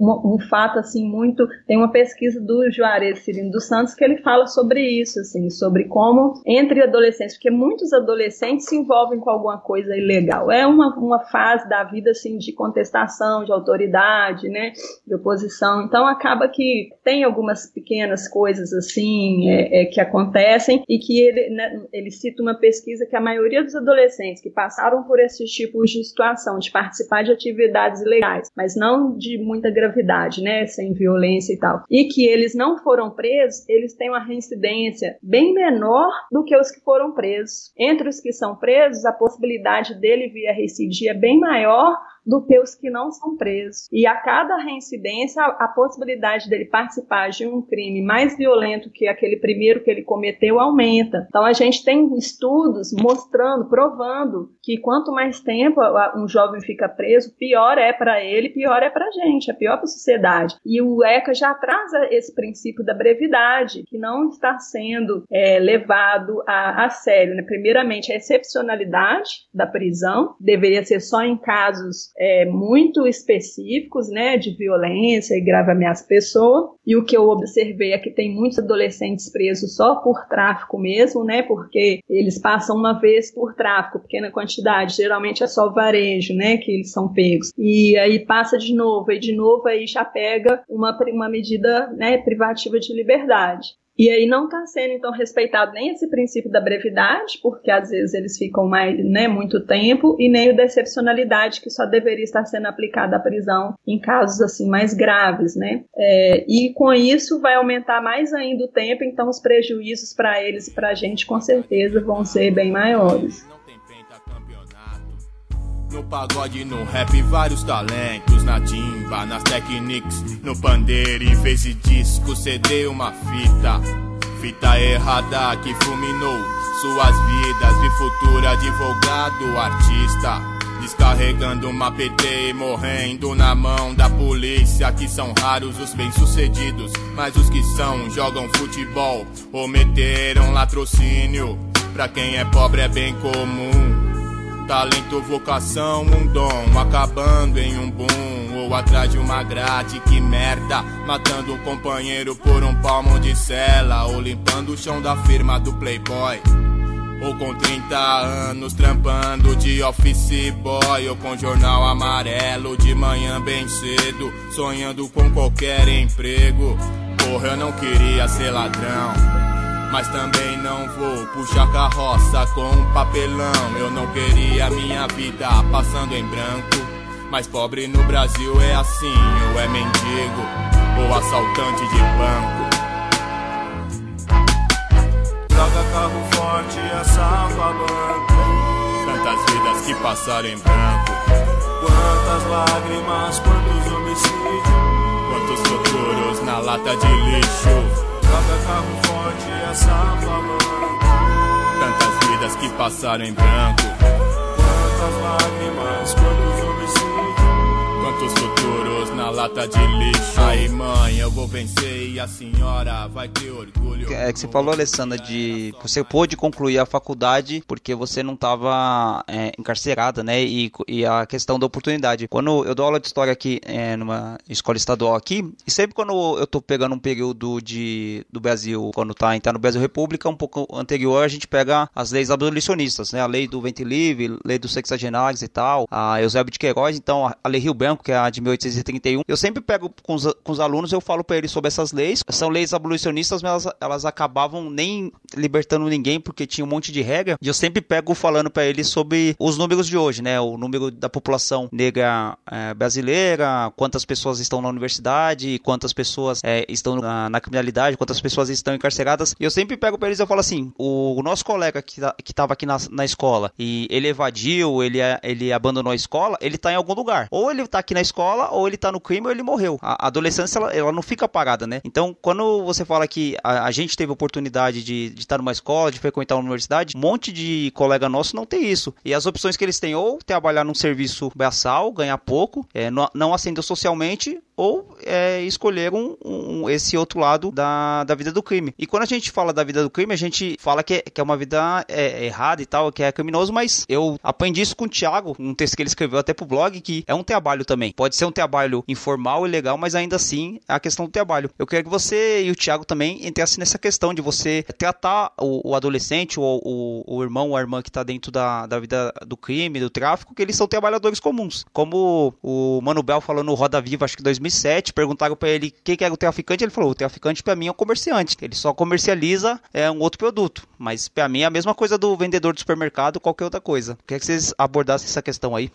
um, um, fato assim muito tem uma pesquisa do Juarez Cirino dos Santos que ele fala sobre isso, assim, sobre como entre adolescentes, porque muitos adolescentes se envolvem com alguma coisa ilegal. É uma, uma fase da vida assim de contestação, de autoridade, né? De oposição. Então acaba que tem algumas pequenas coisas assim é, é, que acontecem e que ele, né, ele cita uma pesquisa que a maioria dos adolescentes adolescentes que passaram por esses tipos de situação, de participar de atividades ilegais, mas não de muita gravidade, né, sem violência e tal, e que eles não foram presos, eles têm uma reincidência bem menor do que os que foram presos. Entre os que são presos, a possibilidade dele vir a reincidir é bem maior do que os que não são presos. E a cada reincidência, a, a possibilidade dele participar de um crime mais violento que aquele primeiro que ele cometeu aumenta. Então a gente tem estudos mostrando, provando que quanto mais tempo um jovem fica preso, pior é para ele, pior é para a gente, é pior para a sociedade. E o ECA já traz esse princípio da brevidade, que não está sendo é, levado a, a sério. Né? Primeiramente, a excepcionalidade da prisão deveria ser só em casos é, muito específicos, né, de violência e grave ameaça à pessoa. E o que eu observei é que tem muitos adolescentes presos só por tráfico mesmo, né, porque eles passam uma vez por tráfico, pequena quantidade, geralmente é só varejo, né, que eles são pegos. E aí passa de novo, e de novo aí já pega uma, uma medida né, privativa de liberdade. E aí não está sendo, então, respeitado nem esse princípio da brevidade, porque às vezes eles ficam mais, né, muito tempo, e nem o da excepcionalidade, que só deveria estar sendo aplicada à prisão em casos, assim, mais graves, né. É, e com isso vai aumentar mais ainda o tempo, então os prejuízos para eles e para a gente, com certeza, vão ser bem maiores. No pagode, no rap, vários talentos. Na timba, nas techniques, no pandeiro, em vez de disco, CD, uma fita. Fita errada que fulminou suas vidas. De futuro advogado, artista. Descarregando uma PT e morrendo na mão da polícia. Que são raros os bem-sucedidos, mas os que são jogam futebol ou meteram latrocínio. Pra quem é pobre é bem comum. Talento, vocação, um dom, acabando em um boom. Ou atrás de uma grade, que merda. Matando um companheiro por um palmo de cela. Ou limpando o chão da firma do Playboy. Ou com 30 anos trampando de office boy Ou com jornal amarelo de manhã bem cedo Sonhando com qualquer emprego Porra, eu não queria ser ladrão mas também não vou puxar carroça com um papelão. Eu não queria minha vida passando em branco. Mas pobre no Brasil é assim, ou é mendigo, ou assaltante de banco. Droga, carro forte, assalto a banco. Tantas vidas que passaram em branco. Quantas lágrimas, quantos homicídios. Quantos futuros na lata de lixo. Joga carro forte, falando. Tantas vidas que passaram em branco. Quantas lágrimas, quantos homicídios. Quantos futuros na lata de lixo. Aí, mãe, eu vou vencer e a senhora vai ter orgulho. É que você falou, Alessandra, de você pôde concluir a faculdade porque você não estava é, encarcerada, né? E, e, a questão da oportunidade. Quando eu dou aula de história aqui é, numa escola estadual aqui, e sempre quando eu tô pegando um período de, do Brasil, quando tá, tá no Brasil República, um pouco anterior, a gente pega as leis abolicionistas, né? A lei do ventre livre, lei dos sexagenários e tal, a Eusébio de Queiroz, então a lei Rio Branco, que é a de 1831. Eu sempre pego com os, com os alunos, eu falo para eles sobre essas leis. São leis abolicionistas, mas elas, elas acabavam nem libertando ninguém porque tinha um monte de regra. E eu sempre pego falando para eles sobre os números de hoje, né? O número da população negra é, brasileira, quantas pessoas estão na universidade, quantas pessoas é, estão na, na, criminalidade, quantas pessoas estão encarceradas. E eu sempre pego para eles e falo assim: o, o, nosso colega que, que tava aqui na, na escola e ele evadiu, ele, ele abandonou a escola, ele tá em algum lugar. Ou ele tá aqui na escola, ou ele tá no crime, ou ele morreu. A adolescência, ela, ela não fica parada, né? Então, quando você fala que a, a gente teve oportunidade de, de estar numa escola, de frequentar uma universidade, um monte de colega nosso não tem isso. E as opções que eles têm, ou trabalhar num serviço braçal, ganhar pouco, é, não, não ascender socialmente, ou é, escolher um, um, esse outro lado da, da vida do crime. E quando a gente fala da vida do crime, a gente fala que é, que é uma vida é, errada e tal, que é criminoso, mas eu aprendi isso com o Thiago, um texto que ele escreveu até pro blog, que é um trabalho também. Pode ser um trabalho informal e legal, mas ainda assim é a questão do trabalho. Eu quero que você e o Thiago também entrassem nessa questão de você tratar o, o adolescente, o, o, o, irmão ou a irmã que está dentro da, da vida do crime, do tráfico, que eles são trabalhadores comuns. Como o Mano Bel falou no Roda Viva, acho que 2000 2007, perguntaram para ele quem que era o traficante, ele falou: o traficante para mim é um comerciante, ele só comercializa é, um outro produto, mas para mim é a mesma coisa do vendedor do supermercado, qualquer outra coisa. Quer que vocês abordassem essa questão aí?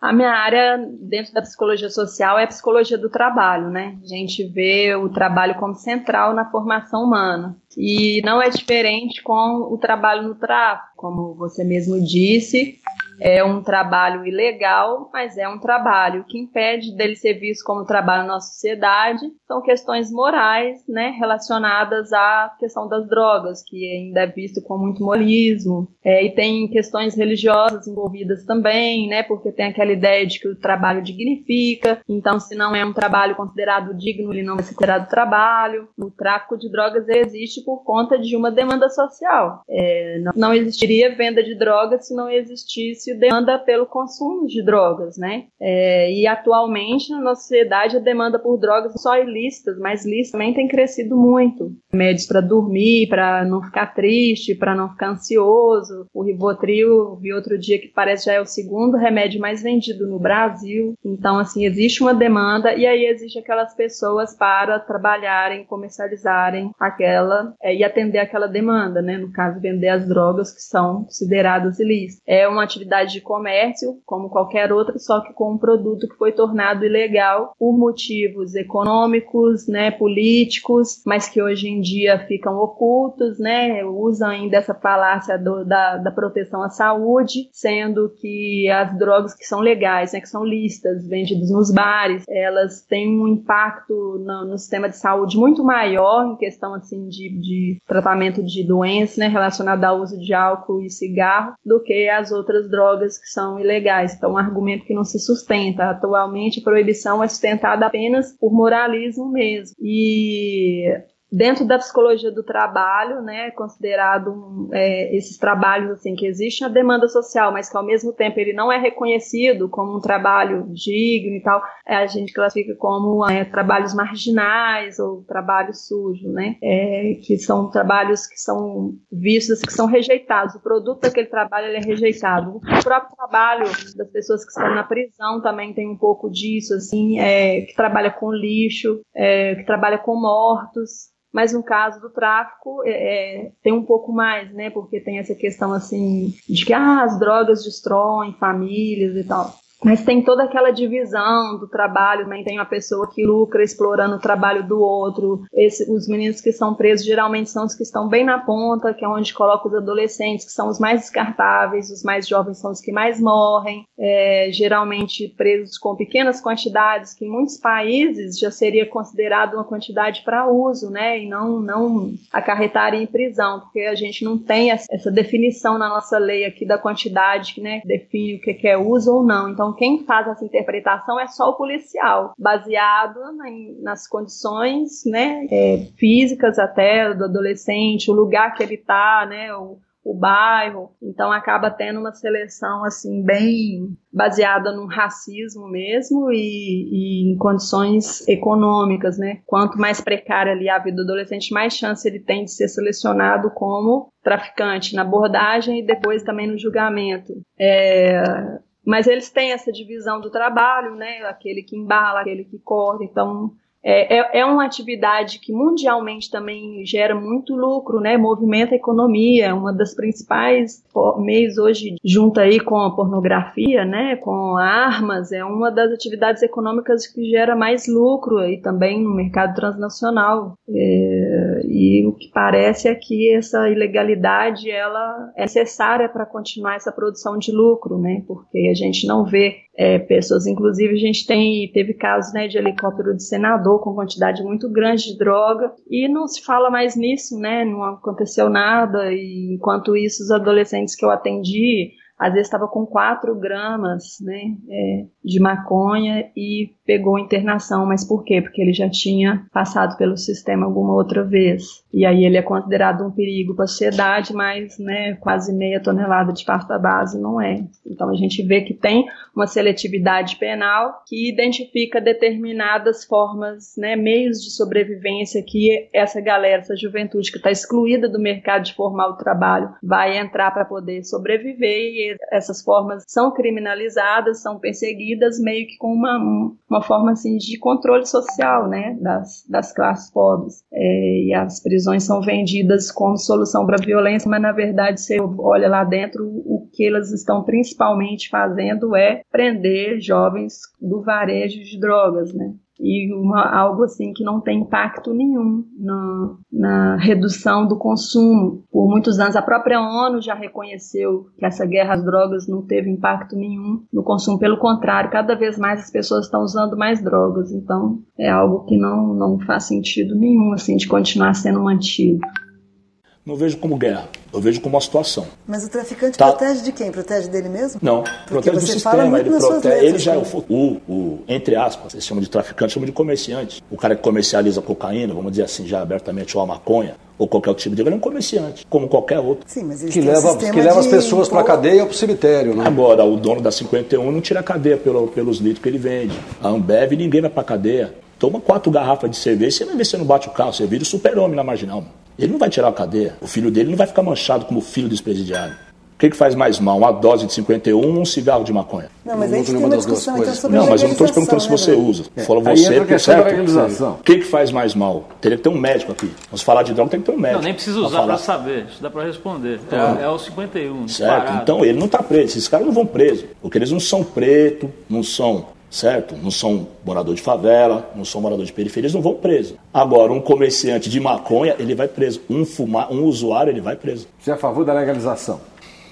A minha área dentro da psicologia social é a psicologia do trabalho, né? A gente vê o trabalho como central na formação humana. E não é diferente com o trabalho no tráfico, como você mesmo disse. É um trabalho ilegal, mas é um trabalho. O que impede dele ser visto como trabalho na sociedade são questões morais, né, relacionadas à questão das drogas, que ainda é visto com muito morismo. É, e tem questões religiosas envolvidas também, né, porque tem aquela ideia de que o trabalho dignifica. Então, se não é um trabalho considerado digno, ele não ser considerado trabalho. O tráfico de drogas existe por conta de uma demanda social. É, não existiria venda de drogas se não existisse demanda pelo consumo de drogas, né? É, e atualmente na nossa sociedade a demanda por drogas só ilícitas, mas lícitas também tem crescido muito. Remédios para dormir, para não ficar triste, para não ficar ansioso. O Rivotril, vi outro dia que parece já é o segundo remédio mais vendido no Brasil. Então, assim, existe uma demanda e aí existe aquelas pessoas para trabalharem, comercializarem aquela é, e atender aquela demanda, né? No caso, vender as drogas que são consideradas ilícitas. É uma atividade de comércio, como qualquer outra, só que com um produto que foi tornado ilegal por motivos econômicos, né, políticos, mas que hoje em dia ficam ocultos, né? Usam ainda essa falácia do, da, da proteção à saúde, sendo que as drogas que são legais, né, que são listas, vendidas nos bares, elas têm um impacto no, no sistema de saúde muito maior em questão assim de, de tratamento de doenças, né, relacionada ao uso de álcool e cigarro, do que as outras drogas que são ilegais. Então, um argumento que não se sustenta. Atualmente, a proibição é sustentada apenas por moralismo mesmo. E dentro da psicologia do trabalho, né, considerado é, esses trabalhos assim que existe a demanda social, mas que ao mesmo tempo ele não é reconhecido como um trabalho digno e tal, é, a gente classifica como é, trabalhos marginais ou trabalho sujo, né, é, que são trabalhos que são vistos, que são rejeitados. O produto daquele trabalho é rejeitado. O próprio trabalho das pessoas que estão na prisão também tem um pouco disso, assim, é, que trabalha com lixo, é, que trabalha com mortos mas no caso do tráfico é, é, tem um pouco mais, né? Porque tem essa questão assim de que ah, as drogas destroem famílias e tal. Mas tem toda aquela divisão do trabalho, também tem uma pessoa que lucra explorando o trabalho do outro. Esse, os meninos que são presos geralmente são os que estão bem na ponta, que é onde coloca os adolescentes, que são os mais descartáveis, os mais jovens são os que mais morrem, é, geralmente presos com pequenas quantidades, que em muitos países já seria considerado uma quantidade para uso, né? E não, não acarretar em prisão, porque a gente não tem essa definição na nossa lei aqui da quantidade, né? Que define o que é uso ou não. Então, quem faz essa interpretação é só o policial, baseado na, nas condições né, é, físicas até do adolescente, o lugar que ele está, né, o, o bairro, então acaba tendo uma seleção assim bem baseada no racismo mesmo e, e, em condições econômicas, né? Quanto mais precária ali a vida do adolescente, mais chance ele tem de ser selecionado como traficante na abordagem e depois também no julgamento. É, mas eles têm essa divisão do trabalho, né? Aquele que embala, aquele que corta. Então, é, é, é, uma atividade que mundialmente também gera muito lucro, né? Movimenta a economia, uma das principais meios hoje, junto aí com a pornografia, né? Com armas, é uma das atividades econômicas que gera mais lucro aí também no mercado transnacional. É, e o que parece é que essa ilegalidade ela é necessária para continuar essa produção de lucro, né? Porque a gente não vê é, pessoas, inclusive a gente tem teve casos né, de helicóptero de senador com quantidade muito grande de droga e não se fala mais nisso, né? Não aconteceu nada e enquanto isso os adolescentes que eu atendi às vezes estava com 4 gramas né, é, de maconha e pegou internação. Mas por quê? Porque ele já tinha passado pelo sistema alguma outra vez. E aí ele é considerado um perigo para a sociedade, mas né, quase meia tonelada de pasta base não é. Então a gente vê que tem uma seletividade penal que identifica determinadas formas, né, meios de sobrevivência que essa galera, essa juventude que está excluída do mercado de formal trabalho vai entrar para poder sobreviver e essas formas são criminalizadas, são perseguidas meio que com uma, uma forma assim de controle social, né, das, das classes pobres. É, e as prisões são vendidas como solução para a violência, mas na verdade você olha lá dentro, o que elas estão principalmente fazendo é prender jovens do varejo de drogas, né. E uma, algo assim que não tem impacto nenhum na, na redução do consumo. Por muitos anos, a própria ONU já reconheceu que essa guerra às drogas não teve impacto nenhum no consumo. Pelo contrário, cada vez mais as pessoas estão usando mais drogas. Então, é algo que não, não faz sentido nenhum assim de continuar sendo mantido. Não vejo como guerra, eu vejo como uma situação. Mas o traficante tá. protege de quem? Protege dele mesmo? Não, Porque protege do sistema. Ele, protege, ele já é o, o, o, entre aspas, eles chamam de traficante, chamam de comerciante. O cara que comercializa cocaína, vamos dizer assim, já abertamente, ou a maconha, ou qualquer tipo de ele é um comerciante, como qualquer outro. Sim, mas que leva, que leva as pessoas para a cadeia ou para o cemitério, né? Agora, o dono da 51 não tira a cadeia pelo, pelos litros que ele vende. A Ambev, ninguém vai para a cadeia. Toma quatro garrafas de cerveja, você vai ver se não bate o carro. Você vira o super-homem na marginal. Mano. Ele não vai tirar a cadeia. O filho dele não vai ficar manchado como filho do ex-presidiário. O que, que faz mais mal? Uma dose de 51 ou um cigarro de maconha? Não, mas a gente tem uma discussão então sobre Não, mas eu não estou te perguntando né, se você usa. É. Fala você, porque certo. O que, que faz mais mal? Teria que ter um médico aqui. Vamos falar de droga, tem que ter um médico. Não, nem precisa usar para saber. Isso dá para responder. Então, é, é o 51. Certo. Disparado. Então ele não está preso. Esses caras não vão preso. Porque eles não são preto, não são certo? Não são morador de favela, não são morador de periferia, eles não vão preso. Agora, um comerciante de maconha, ele vai preso. Um, fumar, um usuário, ele vai preso. Você é a favor da legalização?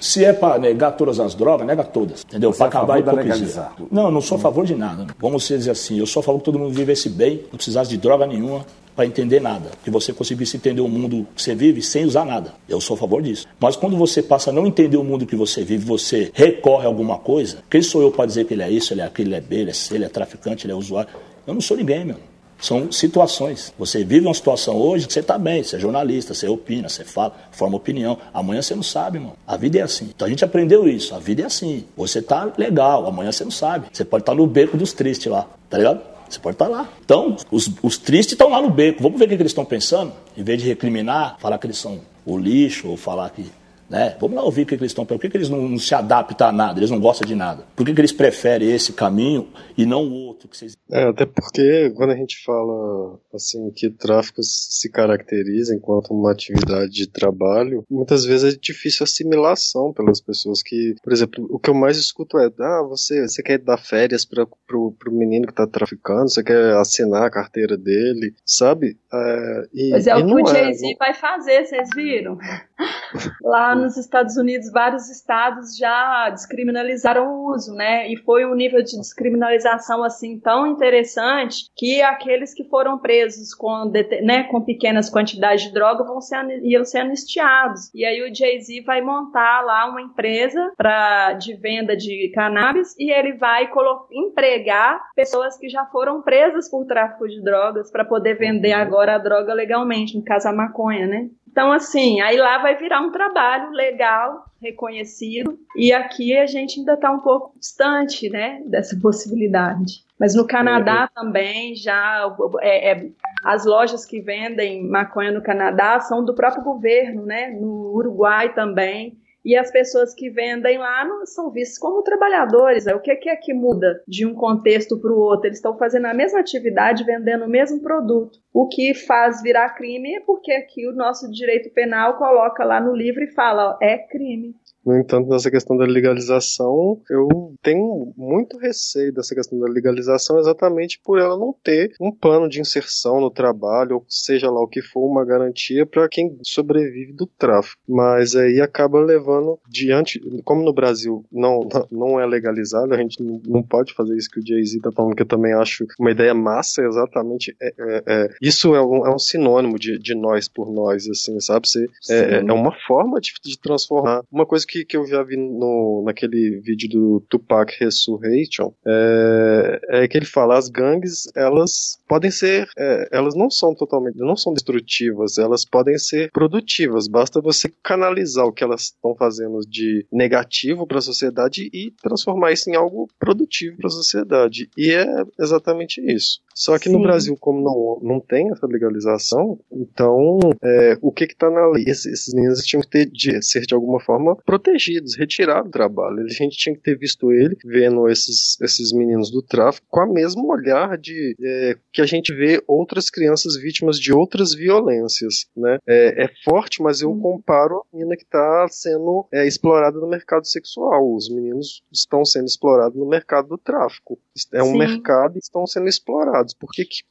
Se é para negar todas as drogas, nega todas, entendeu? Para é acabar a hipocrisia. Não, não sou a favor de nada. Vamos dizer assim, eu sou a favor que todo mundo vivesse bem, não precisasse de droga nenhuma, para entender nada. Que você conseguisse entender o mundo que você vive sem usar nada. Eu sou a favor disso. Mas quando você passa a não entender o mundo que você vive, você recorre a alguma coisa, quem sou eu para dizer que ele é isso, ele é aquilo, ele é B, ele é C, ele é traficante, ele é usuário? Eu não sou ninguém, meu. São situações. Você vive uma situação hoje que você está bem, você é jornalista, você opina, você fala, forma opinião. Amanhã você não sabe, mano. A vida é assim. Então a gente aprendeu isso. A vida é assim. Você está legal, amanhã você não sabe. Você pode estar tá no beco dos tristes lá, tá ligado? Você pode estar lá. Então, os, os tristes estão lá no beco. Vamos ver o que eles estão pensando? Em vez de recriminar, falar que eles são o lixo, ou falar que né? Vamos lá ouvir o que, que eles estão Por que, que eles não, não, se adaptam a nada? Eles não gostam de nada? Por que, que eles preferem esse caminho e não o outro que vocês. É, até porque quando a gente fala assim que o tráfico se caracteriza enquanto uma atividade de trabalho, muitas vezes é difícil assimilação pelas pessoas que, por exemplo, o que eu mais escuto é: ah, você, você quer dar férias para pro, pro menino que está traficando, você quer assinar a carteira dele, sabe? É, e, pois é, o que o Jay-Z é, vai fazer, vocês viram? [laughs] Lá nos Estados Unidos, vários estados já descriminalizaram o uso, né? E foi um nível de descriminalização assim tão interessante que aqueles que foram presos com, né, com pequenas quantidades de droga vão ser, iam ser anistiados. E aí o Jay-Z vai montar lá uma empresa pra, de venda de cannabis e ele vai empregar pessoas que já foram presas por tráfico de drogas para poder vender agora a droga legalmente, no caso a maconha, né? Então, assim, aí lá vai virar um trabalho legal, reconhecido, e aqui a gente ainda está um pouco distante, né, dessa possibilidade. Mas no Canadá é. também já é, é, as lojas que vendem maconha no Canadá são do próprio governo, né? No Uruguai também e as pessoas que vendem lá não são vistas como trabalhadores. O que é que muda de um contexto para o outro? Eles estão fazendo a mesma atividade, vendendo o mesmo produto. O que faz virar crime é porque aqui o nosso direito penal coloca lá no livro e fala, ó, é crime. No entanto, nessa questão da legalização, eu tenho muito receio dessa questão da legalização exatamente por ela não ter um plano de inserção no trabalho, ou seja lá o que for, uma garantia para quem sobrevive do tráfico. Mas aí acaba levando diante, como no Brasil não, [laughs] não é legalizado, a gente não pode fazer isso que o Jay-Z está falando, que eu também acho uma ideia massa, exatamente. É, é, é, isso é um, é um sinônimo de, de nós por nós, assim, sabe? Você, é, é uma forma de, de transformar uma coisa que, que eu já vi no, naquele vídeo do Tupac Resurrection é, é que ele fala as gangues elas podem ser é, elas não são totalmente não são destrutivas elas podem ser produtivas basta você canalizar o que elas estão fazendo de negativo para a sociedade e transformar isso em algo produtivo para a sociedade e é exatamente isso só que Sim. no Brasil como não, não tem essa legalização então é, o que está na lei esses, esses meninos tinham que ter de, ser de alguma forma protegidos, retirados do trabalho. A gente tinha que ter visto ele vendo esses, esses meninos do tráfico com a mesmo olhar de é, que a gente vê outras crianças vítimas de outras violências. Né? É, é forte, mas eu comparo a menina que está sendo é, explorada no mercado sexual. Os meninos estão sendo explorados no mercado do tráfico. É um Sim. mercado e estão sendo explorados. Por que, que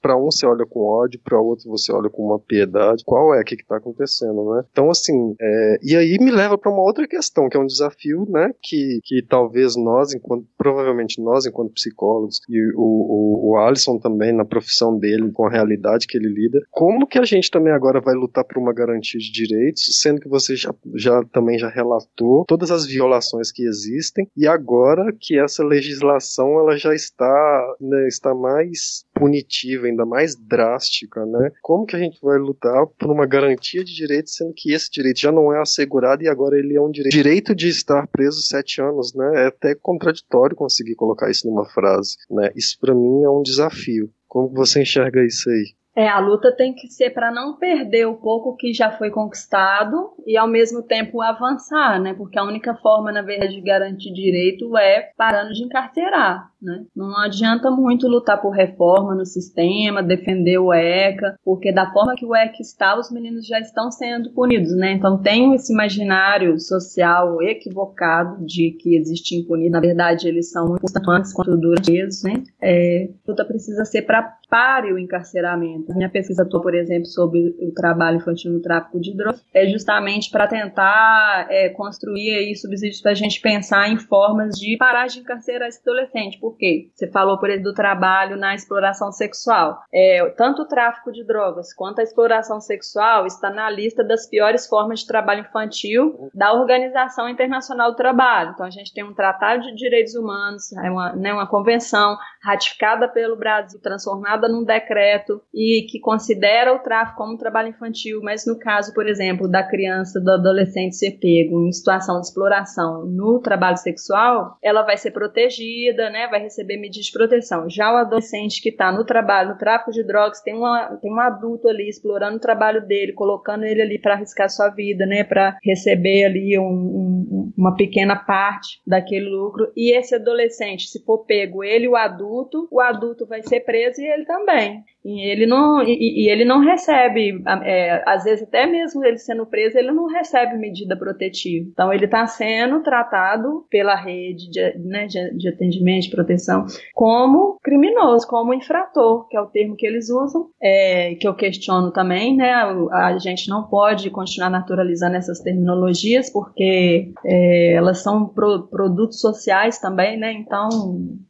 para um você olha com ódio, para outro você olha com uma piedade? Qual é? O que está acontecendo, né? Então, assim, é, e aí me leva para uma outra questão, que é um desafio, né? Que, que talvez nós, enquanto, provavelmente nós, enquanto psicólogos, e o, o, o Alisson também, na profissão dele, com a realidade que ele lida, como que a gente também agora vai lutar por uma garantia de direitos, sendo que você já, já também já relatou todas as violações que existem, e agora que essa legislação ela já está, né, está mais punitiva, ainda mais drástica, né? Como que a gente vai lutar por uma garantia de direitos, sendo que esse direito já não é assegurado e agora ele é um direito, direito de estar preso sete anos, né? É até contraditório conseguir colocar isso numa frase, né? Isso para mim é um desafio. Como você enxerga isso aí? É, a luta tem que ser para não perder o pouco que já foi conquistado e ao mesmo tempo avançar, né? Porque a única forma, na verdade, de garantir direito é parando de encarcerar, né? Não adianta muito lutar por reforma no sistema, defender o ECA, porque da forma que o ECA está, os meninos já estão sendo punidos, né? Então tem esse imaginário social equivocado de que existe impunidade. Na verdade, eles são muito antes quanto durante eles, né? É, a luta precisa ser para pare o encarceramento. Minha pesquisa atual, por exemplo, sobre o trabalho infantil no tráfico de drogas, é justamente para tentar é, construir aí subsídios para a gente pensar em formas de parar de encarcerar esse adolescente. Por quê? Você falou, por exemplo, do trabalho na exploração sexual. É, tanto o tráfico de drogas quanto a exploração sexual está na lista das piores formas de trabalho infantil da Organização Internacional do Trabalho. Então, a gente tem um Tratado de Direitos Humanos, é uma, né, uma convenção ratificada pelo Brasil, transformada num decreto e que considera o tráfico como trabalho infantil, mas no caso, por exemplo, da criança, do adolescente ser pego em situação de exploração no trabalho sexual, ela vai ser protegida, né, vai receber medidas de proteção. Já o adolescente que está no trabalho, no tráfico de drogas, tem, uma, tem um adulto ali explorando o trabalho dele, colocando ele ali para arriscar sua vida, né, para receber ali um, um, uma pequena parte daquele lucro. E esse adolescente, se for pego ele, o adulto, o adulto vai ser preso e ele também. E ele não, e, e ele não recebe, é, às vezes até mesmo ele sendo preso, ele não recebe medida protetiva. Então ele está sendo tratado pela rede de, né, de, de, atendimento, de proteção, como criminoso, como infrator, que é o termo que eles usam, é, que eu questiono também, né? A, a, gente não pode continuar naturalizando essas terminologias porque é, elas são pro, produtos sociais também, né? Então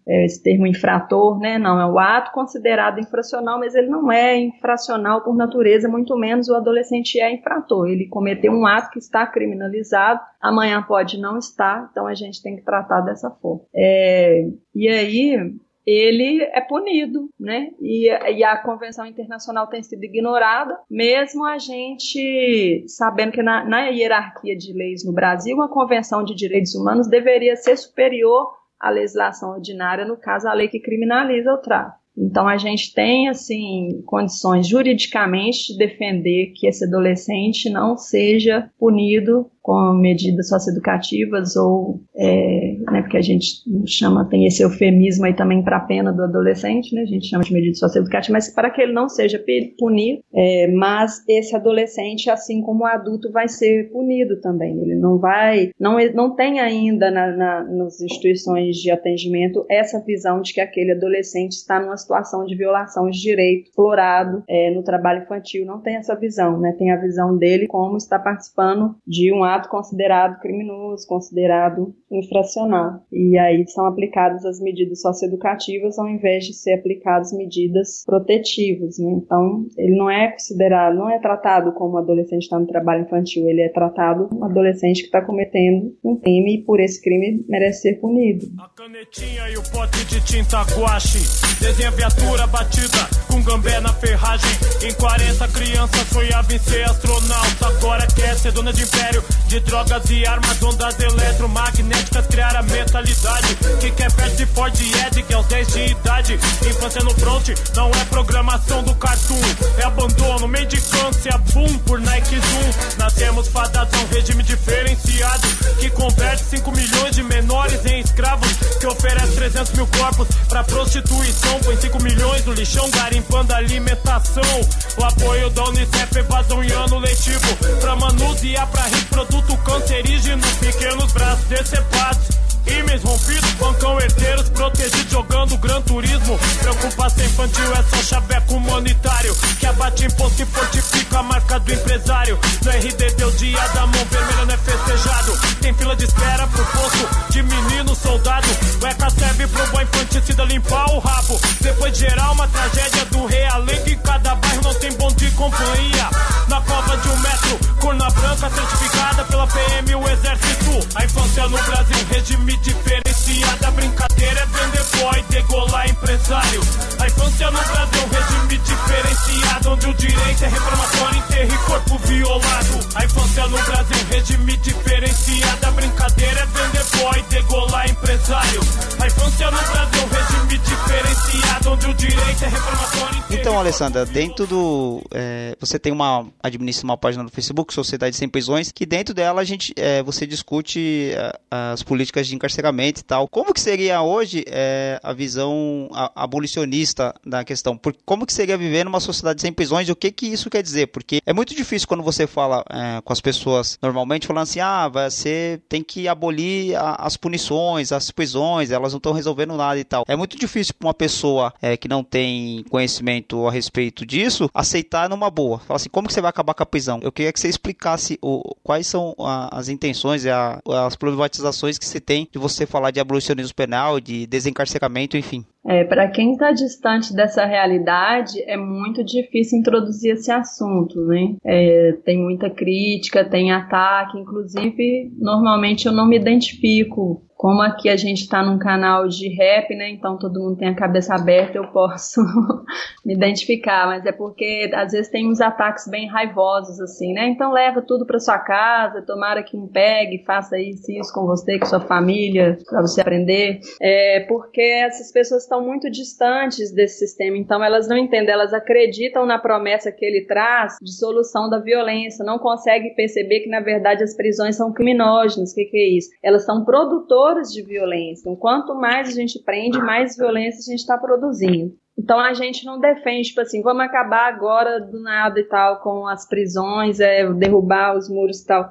é, esse termo infrator, né? Não é o ato considerado infracional, mas ele não é infracional por natureza, muito menos o adolescente é infrator. Ele cometeu um ato que está criminalizado, amanhã pode não estar, então a gente tem que tratar dessa forma. É, e aí, ele é punido, né? E, e, a Convenção Internacional tem sido ignorada, mesmo a gente sabendo que na, na hierarquia de leis no Brasil, a Convenção de Direitos Humanos deveria ser superior à legislação ordinária, no caso, a lei que criminaliza o tráfico. Então a gente tem assim condições juridicamente de defender que esse adolescente não seja punido com medidas socioeducativas ou, é, né, porque a gente chama, tem esse eufemismo aí também para a pena do adolescente, né, a gente chama de medida socioeducativa, mas para que ele não seja punido, é, mas esse adolescente, assim como o adulto, vai ser punido também, ele não vai, não, não tem ainda na, na, nas instituições de atendimento essa visão de que aquele adolescente está numa situação de violação de direito explorado é, no trabalho infantil, não tem essa visão, né, tem a visão dele como está participando de um ato ato considerado criminoso, considerado infracional. E aí são aplicadas as medidas socioeducativas ao invés de ser aplicadas medidas protetivas. Né? Então, ele não é considerado, não é tratado como adolescente está no trabalho infantil, ele é tratado como adolescente que está cometendo um crime e por esse crime merece ser punido. A canetinha e o pote de tinta guache, desenha viatura batida com gambé na ferragem. Em 40 crianças sonhava em ser astronauta, agora quer ser dona de império de drogas e armas, ondas eletromagnéticas criar a mentalidade. Que quer de Ford Edge aos 10 de idade. Infância no front não é programação do cartoon. É abandono, mendicância, boom por Nike Zoom. Nascemos fadados a um regime diferenciado. Que converte 5 milhões de menores em escravos. Que oferece 300 mil corpos pra prostituição. Põe 5 milhões no lixão, garimpando alimentação. O apoio da Unicef, evasão em ano letivo. Pra manusear, pra reprodução produto cancerígeno, pequenos braços decepados. Imes rompidos, bancão herdeiros, protegidos jogando Gran Turismo. Preocupação infantil é só chaveco monetário. Que abate imposto e fortifica a marca do empresário. No RD deu dia da mão vermelha, não é festejado. Tem fila de espera pro posto de menino soldado. O ECA serve pro bom infanticida limpar o rabo. Depois de gerar uma tragédia do realengo em cada bairro não tem bom de companhia. Na cova de um metro, corna branca certificada pela PM o exército. A infância no Brasil, regime diferenciado. A brincadeira é vender boy, degolar empresário. A infância no Brasil, regime diferenciado. Onde o direito é reclamatório, enterro e corpo violado. A infância no Brasil, regime diferenciado. Brincadeira é vender boy, degolar empresário. A infância no Brasil, regime diferenciado. Onde o direito é reclamatório, Então, Alessandra, dentro do. é, você tem uma. administra uma página no Facebook, Sociedade Sem Prisões, que dentro dela a gente, é, você discute é, as políticas de encarceramento e tal. Como que seria hoje é, a visão a- abolicionista da questão? Por, como que seria viver numa sociedade sem prisões e o que que isso quer dizer? Porque é muito difícil quando você fala é, com as pessoas normalmente falando assim, ah, você tem que abolir a- as punições, as prisões, elas não estão resolvendo nada e tal. É muito difícil para uma pessoa é, que não tem conhecimento a respeito disso aceitar numa boa. Fala assim, como que você vai acabar com a prisão? Eu queria que você explicasse o, quais são a- as intenções e as problematizações que você tem de você falar de abolicionismo penal, de desencarceramento, enfim. É, para quem está distante dessa realidade, é muito difícil introduzir esse assunto, né? É, tem muita crítica, tem ataque, inclusive, normalmente eu não me identifico. Como aqui a gente está num canal de rap, né? Então todo mundo tem a cabeça aberta, eu posso [laughs] me identificar, mas é porque às vezes tem uns ataques bem raivosos, assim, né? Então leva tudo para sua casa, tomara que um pegue, faça isso isso com você, com sua família, para você aprender. É porque essas pessoas estão muito distantes desse sistema, então elas não entendem, elas acreditam na promessa que ele traz de solução da violência, não conseguem perceber que na verdade as prisões são criminógenas. O que, que é isso? Elas são produtoras de violência. Então, quanto mais a gente prende, mais violência a gente está produzindo. Então a gente não defende, tipo assim, vamos acabar agora do nada e tal com as prisões, é, derrubar os muros e tal.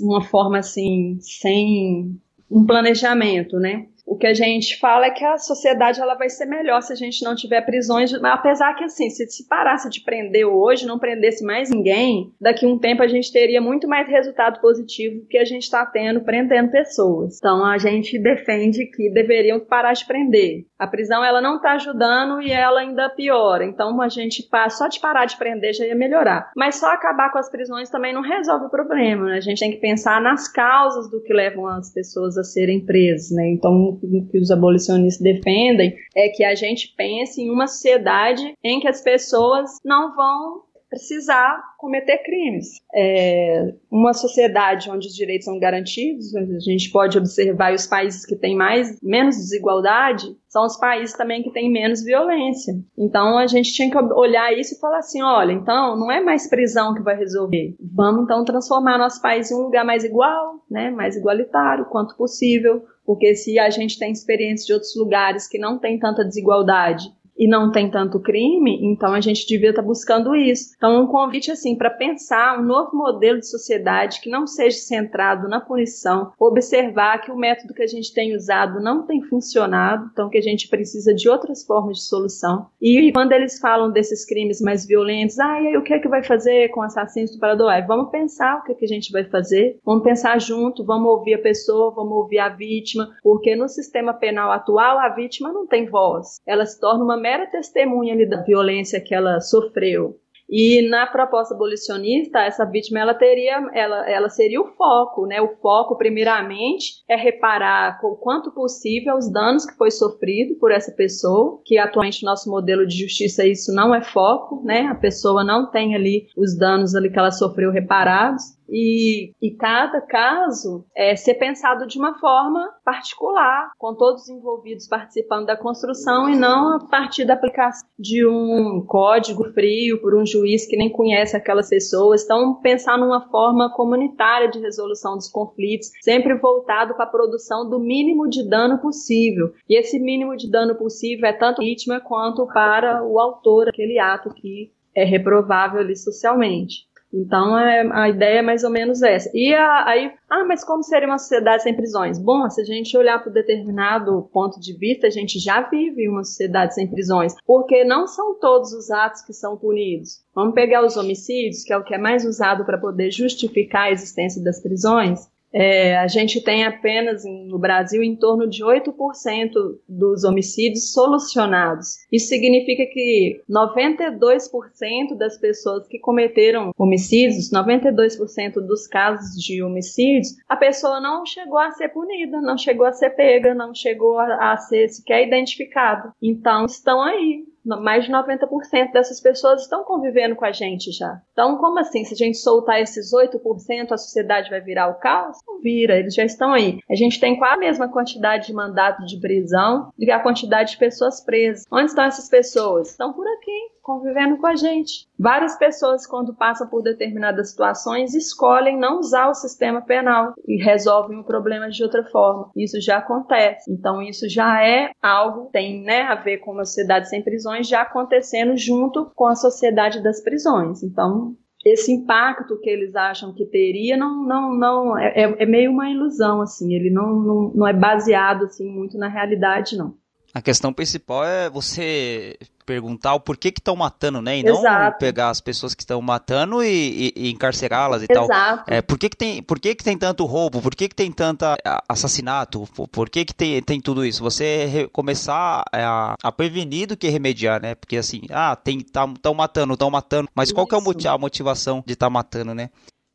Uma forma assim, sem um planejamento, né? O que a gente fala é que a sociedade ela vai ser melhor se a gente não tiver prisões, apesar que assim, se, se parasse de prender hoje, não prendesse mais ninguém, daqui a um tempo a gente teria muito mais resultado positivo que a gente está tendo prendendo pessoas. Então a gente defende que deveriam parar de prender. A prisão ela não está ajudando e ela ainda piora. Então a gente só de parar de prender já ia melhorar. Mas só acabar com as prisões também não resolve o problema. Né? A gente tem que pensar nas causas do que levam as pessoas a serem presas. Né? Então que os abolicionistas defendem é que a gente pense em uma sociedade em que as pessoas não vão precisar cometer crimes. É uma sociedade onde os direitos são garantidos, a gente pode observar os países que têm mais menos desigualdade são os países também que têm menos violência. Então a gente tinha que olhar isso e falar assim, olha, então não é mais prisão que vai resolver. Vamos então transformar nosso país em um lugar mais igual, né, mais igualitário quanto possível, porque se a gente tem experiência de outros lugares que não tem tanta desigualdade e não tem tanto crime, então a gente devia estar buscando isso. Então, um convite assim para pensar um novo modelo de sociedade que não seja centrado na punição, observar que o método que a gente tem usado não tem funcionado, então que a gente precisa de outras formas de solução. E quando eles falam desses crimes mais violentos, ah, e aí o que é que vai fazer com assassinos do parador? Aí, vamos pensar o que, é que a gente vai fazer, vamos pensar junto, vamos ouvir a pessoa, vamos ouvir a vítima, porque no sistema penal atual a vítima não tem voz, ela se torna uma mera testemunha ali da violência que ela sofreu. E na proposta abolicionista, essa vítima ela teria, ela, ela seria o foco, né? O foco, primeiramente, é reparar o quanto possível os danos que foi sofrido por essa pessoa, que atualmente no nosso modelo de justiça isso não é foco, né? A pessoa não tem ali os danos ali que ela sofreu reparados. E, e, cada caso é ser pensado de uma forma particular, com todos os envolvidos participando da construção e não a partir da aplicação de um código frio por um juiz que nem conhece aquelas pessoas. Então, pensar numa forma comunitária de resolução dos conflitos, sempre voltado para a produção do mínimo de dano possível. E esse mínimo de dano possível é tanto vítima quanto para o autor daquele ato que é reprovável ali socialmente. Então é, a ideia é mais ou menos essa. E a, aí, ah, mas como seria uma sociedade sem prisões? Bom, se a gente olhar para determinado ponto de vista, a gente já vive uma sociedade sem prisões, porque não são todos os atos que são punidos. Vamos pegar os homicídios, que é o que é mais usado para poder justificar a existência das prisões. É, a gente tem apenas no Brasil em torno de 8% dos homicídios solucionados. Isso significa que 92% das pessoas que cometeram homicídios, 92% dos casos de homicídios, a pessoa não chegou a ser punida, não chegou a ser pega, não chegou a, a ser sequer identificada. Então estão aí mais de 90% dessas pessoas estão convivendo com a gente já. Então, como assim? Se a gente soltar esses 8%, a sociedade vai virar o caos? Não vira, eles já estão aí. A gente tem quase a mesma quantidade de mandatos de prisão que a quantidade de pessoas presas. Onde estão essas pessoas? Estão por aqui convivendo com a gente. Várias pessoas, quando passam por determinadas situações, escolhem não usar o sistema penal e resolvem o problema de outra forma. Isso já acontece. Então, isso já é algo tem né, a ver com uma sociedade sem prisões já acontecendo junto com a sociedade das prisões. Então, esse impacto que eles acham que teria não não não é, é, é meio uma ilusão assim ele não, não, não é baseado assim muito na realidade não a questão principal é você perguntar o porquê que estão matando, né? E Exato. não pegar as pessoas que estão matando e, e, e encarcerá-las e Exato. tal. É, por que, que, tem, por que, que tem tanto roubo? Por que, que tem tanto assassinato? Por, que, que tem, tem tudo isso? Você começar a, a, prevenir do que remediar, né? Porque assim, ah, tem, tá, tão matando, estão matando. Mas isso. qual que é a motivação de estar tá matando, né?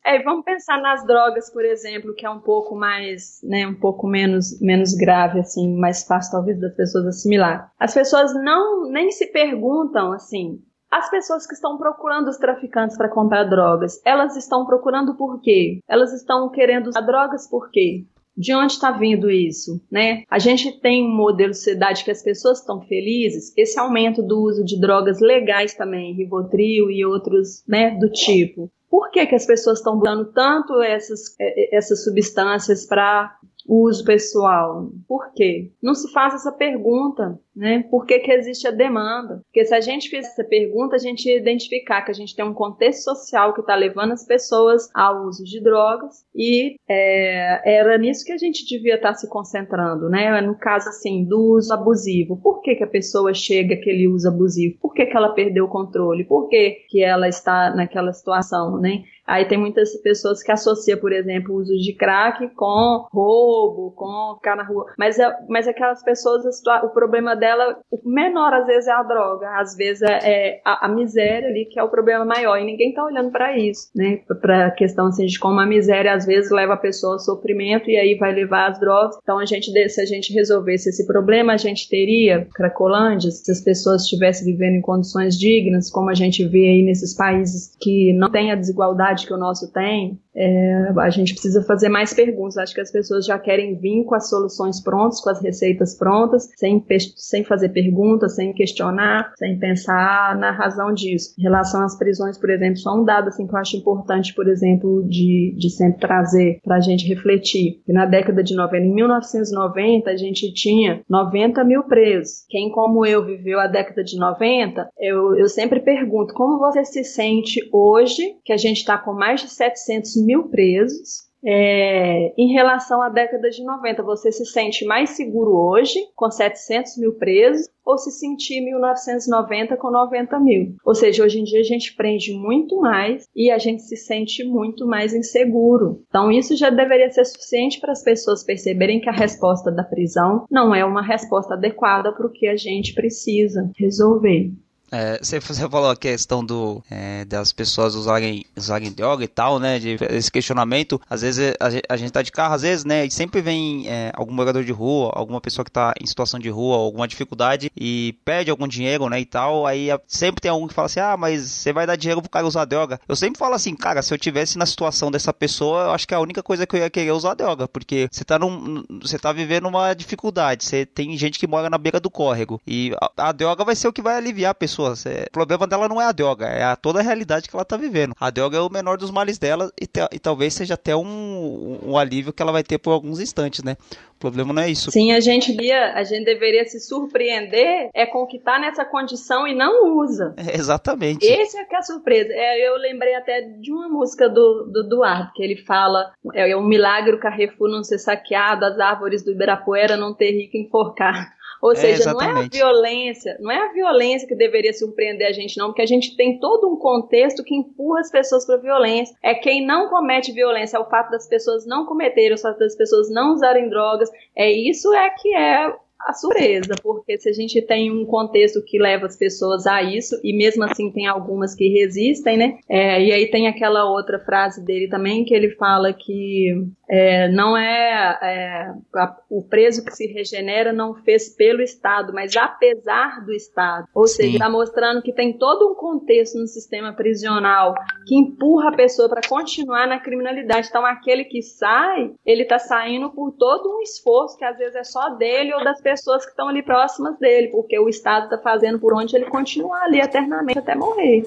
É, vamos pensar nas drogas, por exemplo, que é um pouco mais, né, um pouco menos, menos grave, assim, mais fácil talvez das pessoas assimilar. As pessoas não nem se perguntam assim. As pessoas que estão procurando os traficantes para comprar drogas, elas estão procurando por quê? Elas estão querendo usar drogas por quê? De onde está vindo isso, né? A gente tem um modelo de sociedade que as pessoas estão felizes. Esse aumento do uso de drogas legais também, Rivotril e outros, né, do tipo. Por que, que as pessoas estão usando tanto essas, é, é, essas substâncias para uso pessoal? Por quê? Não se faz essa pergunta, né? Por que, que existe a demanda? Porque se a gente fizer essa pergunta, a gente ia identificar que a gente tem um contexto social que está levando as pessoas ao uso de drogas e é, era nisso que a gente devia estar tá se concentrando, né? No caso, assim, do uso abusivo. Por que, que a pessoa chega àquele uso abusivo? Por que, que ela perdeu o controle? Por que, que ela está naquela situação, né? Aí tem muitas pessoas que associam, por exemplo, o uso de crack com roubo, com ficar na rua. Mas, é, mas aquelas pessoas, o problema dela, o menor às vezes é a droga, às vezes é, é a, a, miséria ali que é o problema maior. E ninguém tá olhando para isso, né? Pra questão assim, de como a miséria às vezes leva a pessoa ao sofrimento e aí vai levar as drogas. Então a gente, se a gente resolvesse esse problema, a gente teria Cracolândia, se as pessoas estivessem vivendo em condições dignas, como a gente vê aí nesses países que não tem a desigualdade que o nosso tem, é, a gente precisa fazer mais perguntas. Acho que as pessoas já querem vir com as soluções prontas, com as receitas prontas, sem, sem fazer perguntas, sem questionar, sem pensar na razão disso. Em relação às prisões, por exemplo, só um dado assim, que eu acho importante, por exemplo, de, de sempre trazer para a gente refletir. Que na década de 90, em 1990, a gente tinha 90 mil presos. Quem, como eu, viveu a década de 90, eu, eu sempre pergunto como você se sente hoje, que a gente está com mais de 700 mil presos. É, em relação à década de 90, você se sente mais seguro hoje, com 700 mil presos, ou se sentir em 1990 com 90 mil? Ou seja, hoje em dia a gente prende muito mais e a gente se sente muito mais inseguro. Então, isso já deveria ser suficiente para as pessoas perceberem que a resposta da prisão não é uma resposta adequada para o que a gente precisa resolver. É, você, falou a questão do, é, das pessoas usarem, usarem droga e tal, né? De, esse questionamento. Às vezes a, a gente tá de carro, às vezes, né? E sempre vem é, algum morador de rua, alguma pessoa que tá em situação de rua, alguma dificuldade e pede algum dinheiro, né? E tal. Aí sempre tem algum que fala assim: ah, mas você vai dar dinheiro pro cara usar droga. Eu sempre falo assim, cara, se eu tivesse na situação dessa pessoa, eu acho que é a única coisa que eu ia querer usar droga. Porque você tá, num, você tá vivendo uma dificuldade. Você tem gente que mora na beira do córrego. E a, a droga vai ser o que vai aliviar a pessoa pessoa. O problema dela não é a droga, é a toda a realidade que ela tá vivendo. A droga é o menor dos males dela e, te... e talvez seja até um, um alívio que ela vai ter por alguns instantes, né? O problema não é isso. Sim, a gente lia, a gente deveria se surpreender é com o que tá nessa condição e não usa. É, exatamente. Esse é que é a surpresa. É, eu lembrei até de uma música do, do Duarte, que ele fala: é, é um milagre o Carrefour não ser saqueado, as árvores do Ibirapuera não ter rico enforcar. Ou É, seja, não é a exatamente. violência, não é a violência que deveria surpreender a gente, não, porque a gente tem todo um contexto que empurra as pessoas para violência. É quem não comete violência, é o fato das pessoas não cometerem, o fato das pessoas não usarem drogas. É isso é que é a surpresa, porque se a gente tem um contexto que leva as pessoas a isso, e mesmo assim tem algumas que resistem, né? É, e aí tem aquela outra frase dele também, que ele fala que é, não é, é, a- o preso que se regenera não fez pelo Estado, mas apesar do Estado. Ou seja, Sim. está mostrando que tem todo um contexto no sistema prisional que empurra a pessoa para continuar na criminalidade. Então, aquele que sai, ele está saindo por todo um esforço que às vezes é só dele ou das pessoas que estão ali próximas dele, porque o Estado está fazendo por onde ele continuar ali eternamente até morrer.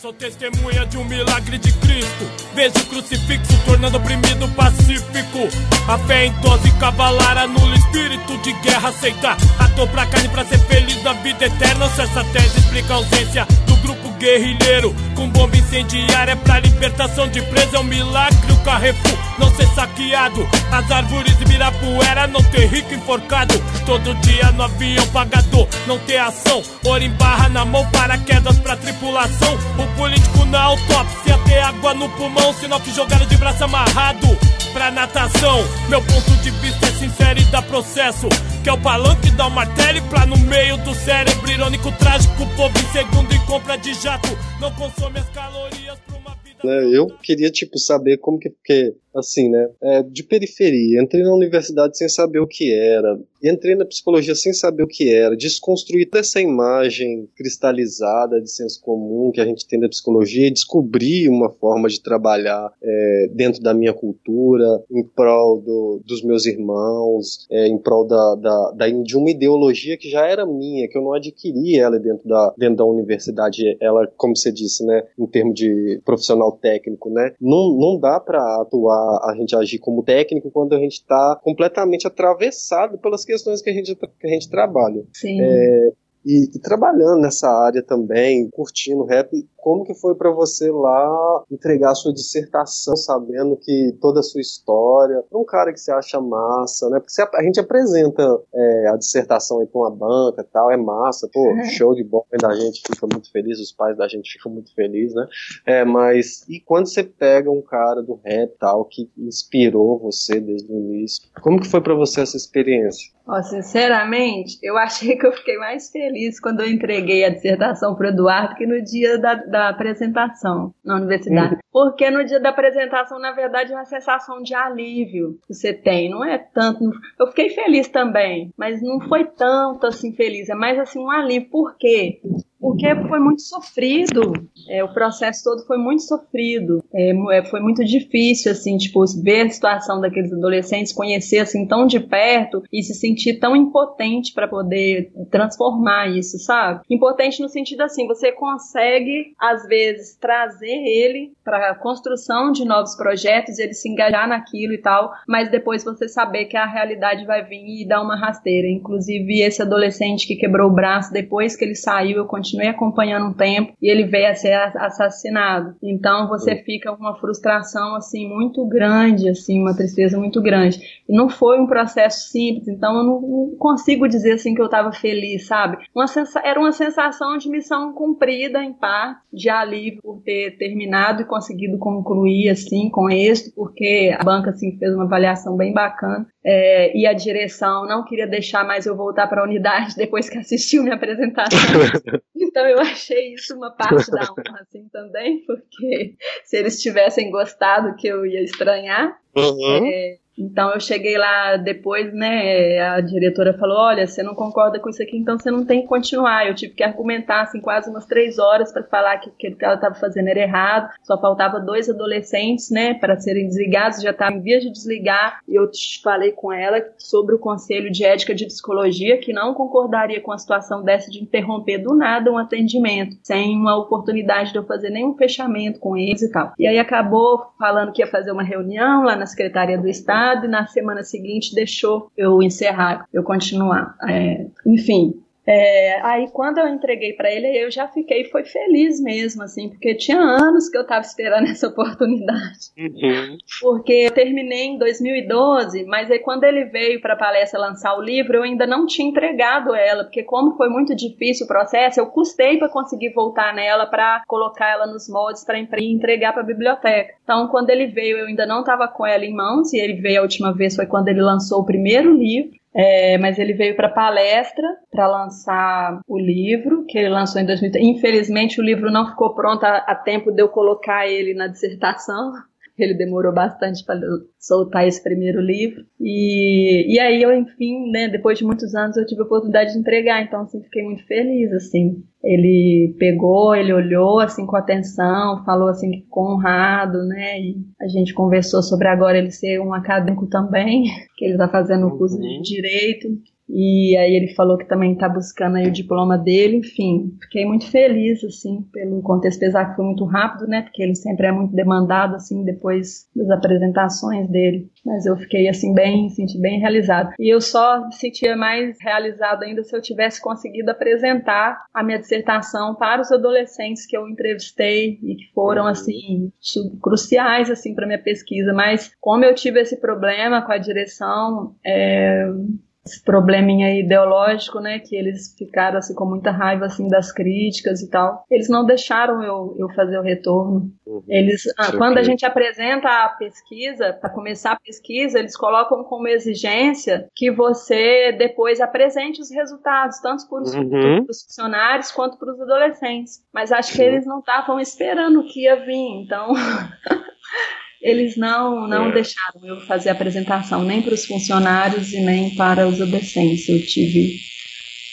Sou testemunha de um milagre de Cristo. Vejo o crucifixo tornando oprimido pacífico. A fé em dose cavalar anula espírito de guerra. Aceita ator pra carne pra ser feliz na vida eterna. Se essa tese explica a ausência do grupo guerrilheiro. Com bomba incendiária pra libertação de preso. É um milagre o Carrefour não ser saqueado. As árvores de Mirapuera não ter rico enforcado. Todo dia no avião pagador não ter ação. Ouro em barra na mão, paraquedas pra tripulação. O político na autópsia ter água no pulmão. Sinal que jogaram de braço amarrado pra natação. Meu ponto de vista é sincero e dá processo. Que é o palanque dá o martelo e pra no meio do cérebro. Irônico, trágico, povo em segundo e compra de jato. Não consome as calorias pra uma vida. né, eu queria, tipo, saber como que, porque, assim, né, é, de periferia, entrei na universidade sem saber o que era, entrei na psicologia sem saber o que era, desconstruir toda essa imagem cristalizada de senso comum que a gente tem da psicologia e descobrir uma forma de trabalhar é, dentro da minha cultura, em prol do, dos meus irmãos, é, em prol da, da, da- de uma ideologia que já era minha, que eu não adquiri ela dentro da, dentro da universidade, ela, como você disse, né, em termos de profissional técnico, né, não, não dá para atuar, a gente agir como técnico quando a gente está completamente atravessado pelas questões que a gente, que a gente trabalha. Sim. É, e, e trabalhando nessa área também, curtindo rap, como que foi pra você lá entregar a sua dissertação, sabendo que toda a sua história, pra um cara que você acha massa, né? Porque você- a gente apresenta é, a dissertação aí pra uma banca e tal, é massa, pô, [laughs] show de bola, a gente fica muito feliz, os pais da gente ficam muito felizes, né? É, mas e quando você pega um cara do rap e tal, que inspirou você desde o início, como que foi pra você essa experiência? Ó, sinceramente, eu achei que eu fiquei mais feliz quando eu entreguei a dissertação para o Eduardo que no dia da, da apresentação na universidade. Porque no dia da apresentação, na verdade, é uma sensação de alívio que você tem. Não é tanto. Eu fiquei feliz também, mas não foi tanto assim feliz. É mais assim um alívio. Por quê? Porque foi muito sofrido, é, o processo todo foi muito sofrido, é, é, foi muito difícil, assim, tipo, ver a situação daqueles adolescentes, conhecer, assim, tão de perto e se sentir tão impotente para poder transformar isso, sabe? Impotente no sentido, assim, você consegue, às vezes, trazer ele para a construção de novos projetos, ele se engajar naquilo e tal, mas depois você saber que a realidade vai vir e dar uma rasteira. Inclusive, esse adolescente que quebrou o braço, depois que ele saiu, eu continuei acompanhando um tempo e ele veio a ser assassinado. Então você fica com uma frustração assim muito grande, assim, uma tristeza muito grande. E não foi um processo simples, então eu não, não consigo dizer assim que eu estava feliz, sabe? Uma era uma sensação de missão cumprida em parte, de alívio por ter terminado e conseguido concluir assim com êxito, porque a banca assim fez uma avaliação bem bacana. É, e a direção não queria deixar mais eu voltar para a unidade [laughs] depois que assistiu minha apresentação. [laughs] Então eu achei isso uma parte da honra assim também, porque se eles tivessem gostado que eu ia estranhar. Uhum. É, Então eu cheguei lá depois, né? A diretora falou: olha, você não concorda com isso aqui, então você não tem que continuar. Eu tive que argumentar assim quase umas três horas para falar que, que o que ela estava fazendo era errado. Só faltava dois adolescentes, né, para serem desligados. Já estava em vias de desligar. E eu falei com ela sobre o conselho de ética de psicologia que não concordaria com a situação dessa de interromper do nada um atendimento sem uma oportunidade de eu fazer nenhum fechamento com eles e tal. E aí acabou falando que ia fazer uma reunião lá na secretaria do estado e na semana seguinte deixou eu encerrar, eu continuar. É, enfim, é, aí quando eu entreguei para ele, eu já fiquei, foi feliz mesmo, assim, porque tinha anos que eu estava esperando [laughs] essa oportunidade. Uhum. Porque eu terminei em 2012, mas aí quando ele veio para a palestra lançar o livro, eu ainda não tinha entregado ela, porque como foi muito difícil o processo, eu custei para conseguir voltar nela para colocar ela nos moldes para entregar para a biblioteca. Então, quando ele veio, eu ainda não estava com ela em mãos, e ele veio a última vez foi quando ele lançou o primeiro livro. É, mas ele veio para palestra para lançar o livro que ele lançou em 2000. Infelizmente o livro não ficou pronto a, a tempo de eu colocar ele na dissertação. Ele demorou bastante para soltar esse primeiro livro. E, e aí eu, enfim, né, depois de muitos anos, eu tive a oportunidade de entregar, então assim, fiquei muito feliz, assim. Ele pegou, ele olhou assim com atenção, falou assim que ficou honrado, né? E a gente conversou sobre agora ele ser um acadêmico também, [laughs] que ele está fazendo o curso de uhum. direito. E aí ele falou que também está buscando aí o diploma dele, enfim, fiquei muito feliz, assim, pelo contexto, apesar que foi muito rápido, né, porque ele sempre é muito demandado, assim, depois das apresentações dele, mas eu fiquei, assim, bem, senti bem realizado. E eu só me sentia mais realizado ainda se eu tivesse conseguido apresentar a minha dissertação para os adolescentes que eu entrevistei e que foram, assim, cruciais, assim, para minha pesquisa, mas como eu tive esse problema com a direção, é, esse probleminha ideológico, né, que eles ficaram assim com muita raiva assim das críticas e tal. Eles não deixaram eu, eu fazer o retorno. Uhum. Eles, ah, quando a gente apresenta a pesquisa, para começar a pesquisa, eles colocam como exigência que você depois apresente os resultados, tanto para os, uhum. funcionários quanto para os adolescentes. Mas acho que eles não estavam esperando que ia vir, então [laughs] eles não, não é. deixaram eu fazer a apresentação nem para os funcionários e nem para os adolescentes. Eu tive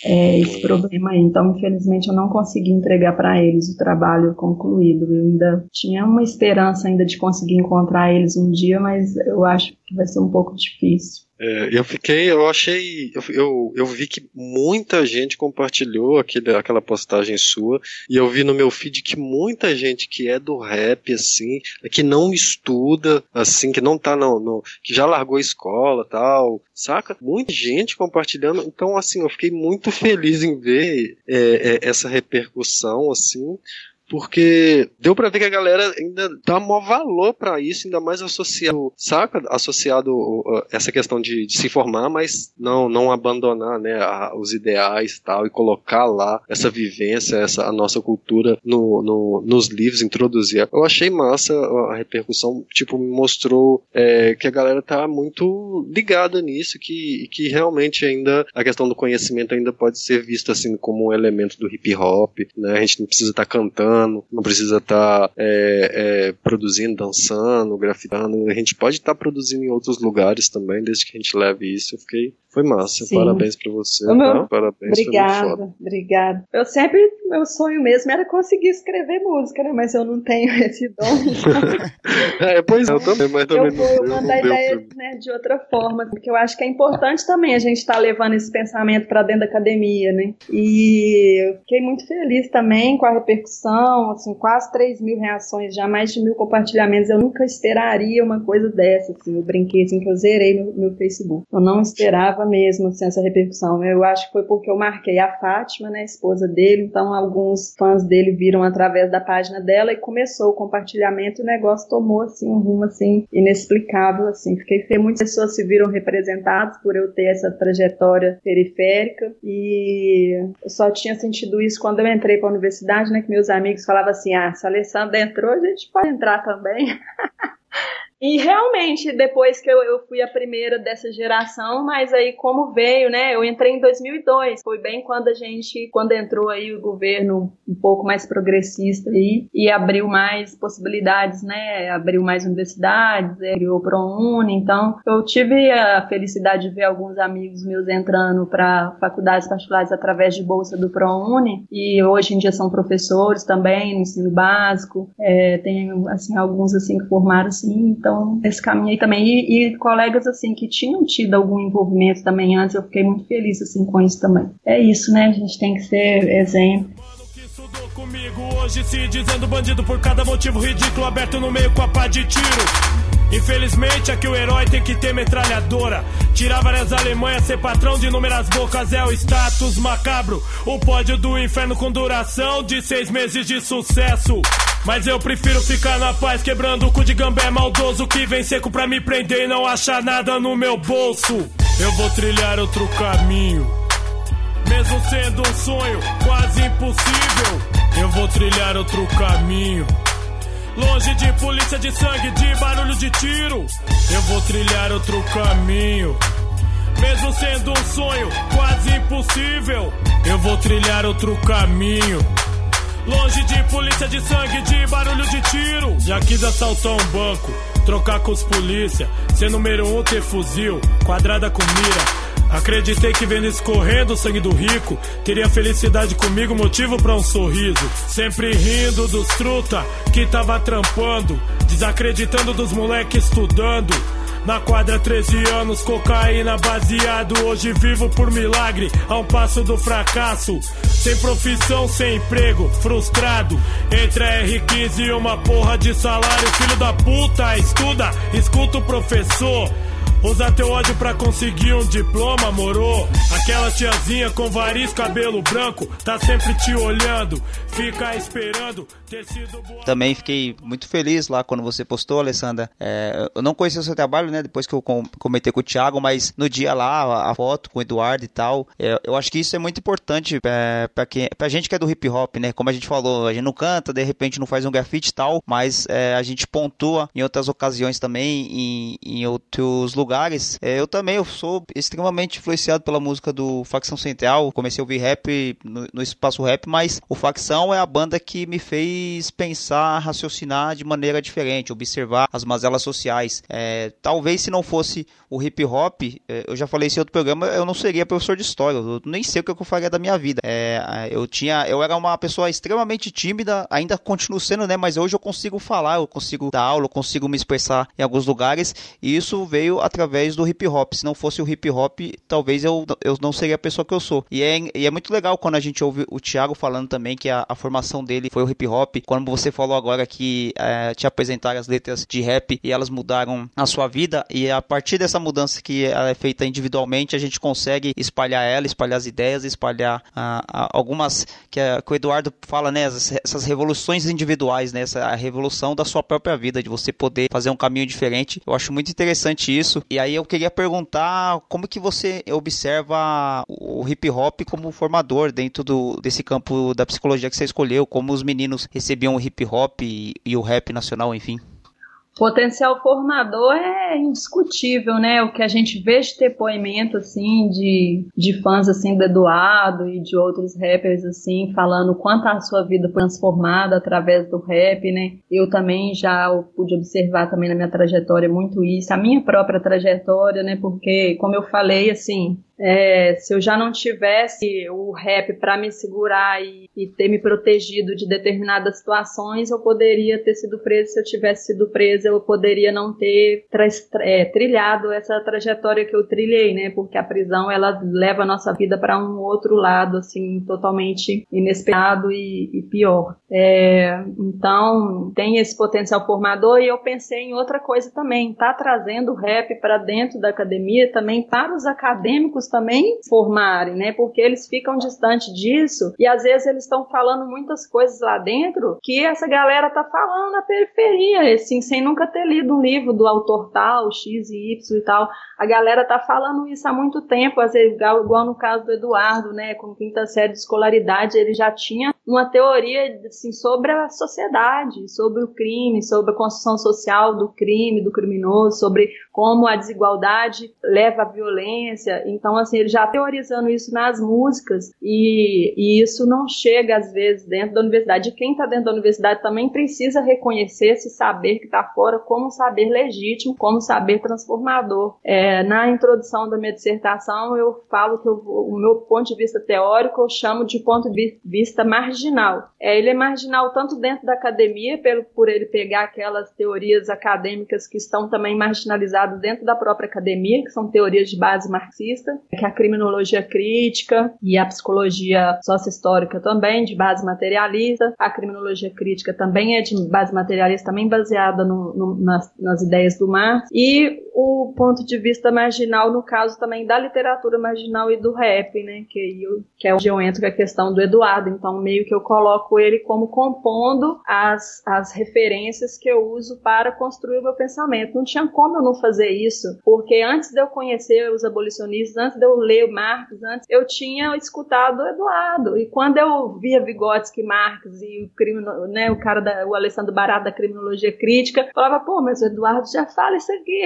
é, esse problema aí. Então, infelizmente, eu não consegui entregar para eles o trabalho concluído. Eu ainda tinha uma esperança ainda de conseguir encontrar eles um dia, mas eu acho que vai ser um pouco difícil. É, eu fiquei, eu achei, eu, eu, eu, vi que muita gente compartilhou aquele, aquela postagem sua, e eu vi no meu feed que muita gente que é do rap, assim, que não estuda, assim, que não tá no, no que já largou a escola tal, saca? Muita gente compartilhando, então, assim, eu fiquei muito feliz em ver é, é, essa repercussão, assim, porque deu para ver que a galera ainda dá maior valor para isso, ainda mais associado, saca? Associado uh, essa questão de, de, se formar, mas não não abandonar, né, a, os ideais e tal e colocar lá essa vivência, essa a nossa cultura no, no, nos livros, introduzir. Eu achei massa a repercussão, tipo, me mostrou é, que a galera tá muito ligada nisso, que, que realmente ainda a questão do conhecimento ainda pode ser vista assim como um elemento do hip hop, né? A gente não precisa estar tá cantando não precisa estar tá, é, é, produzindo, dançando, grafitando. A gente pode estar tá produzindo em outros lugares também, desde que a gente leve isso. Eu fiquei foi massa. Sim. Parabéns pra você. Meu... Tá? Parabéns. Obrigada, obrigada. Eu sempre, meu sonho mesmo era conseguir escrever música, né? Mas eu não tenho [laughs] esse dom. [laughs] é, pois é, eu também, mas também eu vou, eu mando a ideia né, de outra forma, porque eu acho que é importante também a gente estar tá levando esse pensamento para dentro da academia, né? E eu fiquei muito feliz também com a repercussão, assim, quase 3 mil reações, já mais de mil compartilhamentos. Eu nunca esperaria uma coisa dessa, assim. Eu brinquei assim que eu zerei no meu Facebook. Eu não esperava mesmo assim, essa repercussão. Eu acho que foi porque eu marquei a Fátima, né, a esposa dele, então alguns fãs dele viram através da página dela e começou o compartilhamento e o negócio tomou assim um rumo assim inexplicável assim. Fiquei feliz, muitas pessoas se viram representadas por eu ter essa trajetória periférica e eu só tinha sentido isso quando eu entrei para a universidade, né, que meus amigos falavam assim: "Ah, se a Alessandra entrou, a gente pode entrar também". [laughs] E realmente, depois que eu, eu fui a primeira dessa geração, mas aí como veio, né? Eu entrei em 2002, foi bem quando a gente, quando entrou aí o governo um pouco mais progressista aí, e abriu mais possibilidades, né? Abriu mais universidades, criou o ProUni, então eu tive a felicidade de ver alguns amigos meus entrando para faculdades particulares através de bolsa do ProUni, e hoje em dia são professores também no ensino básico, é, tem assim alguns assim que formaram assim, então, esse caminho aí também. E, e, colegas, assim, que tinham tido algum envolvimento também antes, eu fiquei muito feliz, assim, com isso também. É isso, né? A gente tem que ser exemplo. Comigo hoje se dizendo bandido por cada motivo ridículo aberto no meio com a pá de tiro. Infelizmente aqui o herói tem que ter metralhadora. Tirar várias Alemanhas, ser patrão de inúmeras bocas é o status macabro. O pódio do inferno com duração de seis meses de sucesso. Mas eu prefiro ficar na paz, quebrando o cu de gambé maldoso que vem seco pra me prender e não achar nada no meu bolso. Eu vou trilhar outro caminho. Mesmo sendo um sonho quase impossível, eu vou trilhar outro caminho. Longe de polícia de sangue, de barulho de tiro, eu vou trilhar outro caminho. Mesmo sendo um sonho quase impossível, eu vou trilhar outro caminho. Longe de polícia de sangue, de barulho de tiro. Já quis assaltar um banco, trocar com os polícia. Ser número um, ter fuzil, quadrada com mira. Acreditei que vendo escorrendo o sangue do rico Teria felicidade comigo, motivo para um sorriso Sempre rindo dos truta que tava trampando Desacreditando dos moleques estudando na quadra 13 anos, cocaína baseado. Hoje vivo por milagre, a um passo do fracasso. Sem profissão, sem emprego, frustrado. Entre a R15 e uma porra de salário. Filho da puta, estuda, escuta o professor. Usa teu ódio pra conseguir um diploma, moro? Aquela tiazinha com variz, cabelo branco, tá sempre te olhando, fica esperando ter sido boa. Também fiquei muito feliz lá quando você postou, Alessandra. É, eu não conhecia o seu trabalho, né? Depois que eu comentei com o Thiago, mas no dia lá, a foto com o Eduardo e tal, é, eu acho que isso é muito importante é, pra, quem, pra gente que é do hip hop, né? Como a gente falou, a gente não canta, de repente não faz um grafite e tal, mas é, a gente pontua em outras ocasiões também, em, em outros lugares lugares. É, eu também eu sou extremamente influenciado pela música do Facção Central. Comecei a ouvir rap no, no espaço rap, mas o Facção é a banda que me fez pensar, raciocinar de maneira diferente, observar as mazelas sociais. É, talvez se não fosse o hip hop, é, eu já falei isso em outro programa, eu não seria professor de história. Eu nem sei o que eu faria da minha vida. É, eu tinha, eu era uma pessoa extremamente tímida, ainda continuo sendo, né? Mas hoje eu consigo falar, eu consigo dar aula, eu consigo me expressar em alguns lugares. E isso veio através do hip hop. Se não fosse o hip hop, talvez eu, eu não seria a pessoa que eu sou. E é, e é muito legal quando a gente ouve o Thiago falando também que a, a formação dele foi o hip hop. Quando você falou agora que é, te apresentaram as letras de rap e elas mudaram a sua vida, e a partir dessa mudança que ela é feita individualmente, a gente consegue espalhar ela, espalhar as ideias, espalhar algumas que, é, que, o Eduardo fala, né? Essas, essas revoluções individuais, né? Essa a revolução da sua própria vida, de você poder fazer um caminho diferente. Eu acho muito interessante isso. E aí eu queria perguntar como que você observa o hip hop como formador dentro do, desse campo da psicologia que você escolheu, como os meninos recebiam o hip hop e, e o rap nacional, enfim potencial formador é indiscutível, né? O que a gente vê de depoimento, assim, de, de fãs, assim, do Eduardo e de outros rappers, assim, falando quanto a sua vida foi transformada através do rap, né? Eu também já pude observar também na minha trajetória muito isso, a minha própria trajetória, né? Porque, como eu falei, assim, é, se eu já não tivesse o rap para me segurar e, e, ter me protegido de determinadas situações, eu poderia ter sido presa. Se eu tivesse sido presa, eu poderia não ter é, trilhado essa trajetória que eu trilhei, né? Porque a prisão ela leva a nossa vida para um outro lado, assim, totalmente inesperado e, e pior. É, então, tem esse potencial formador e eu pensei em outra coisa também, tá trazendo o rap para dentro da academia também para os acadêmicos também formarem, né? Porque eles ficam distante disso e às vezes eles estão falando muitas coisas lá dentro que essa galera tá falando na periferia, assim, sem nunca ter lido um livro do autor tal, X e Y e tal. A galera tá falando isso há muito tempo, às vezes, igual, igual no caso do Eduardo, né? Com quinta série de escolaridade, ele já tinha uma teoria assim, sobre a sociedade, sobre o crime, sobre a construção social do crime, do criminoso, sobre como a desigualdade leva à violência. Então, assim, ele já teorizando isso nas músicas e, e isso não chega às vezes dentro da universidade. E quem está dentro da universidade também precisa reconhecer esse saber que está fora como saber legítimo, como saber transformador. É, na introdução da minha dissertação, eu falo que eu, o meu ponto de vista teórico eu chamo de ponto de vista marginal. É, ele é marginal tanto dentro da academia, pelo, por ele pegar aquelas teorias acadêmicas que estão também marginalizadas dentro da própria academia, que são teorias de base marxista, que é a criminologia crítica e a psicologia sócio-histórica também, de base materialista. A criminologia crítica também é de base materialista, também baseada no, no, nas, nas ideias do Marx. E o ponto de vista marginal, no caso também da literatura marginal e do rap, né? Que, eu, que é onde eu entro com a questão do Eduardo. Então, meio que eu coloco ele como compondo as, as referências que eu uso para construir o meu pensamento. Não tinha como eu não fazer fazer isso, porque antes de eu conhecer os abolicionistas, antes de eu ler Marx, antes eu tinha escutado o Eduardo. E quando eu via Vygotsky, Marx e o crimino, né, o cara da, o Alessandro Barato da criminologia crítica, falava, pô, mas o Eduardo já fala isso aqui.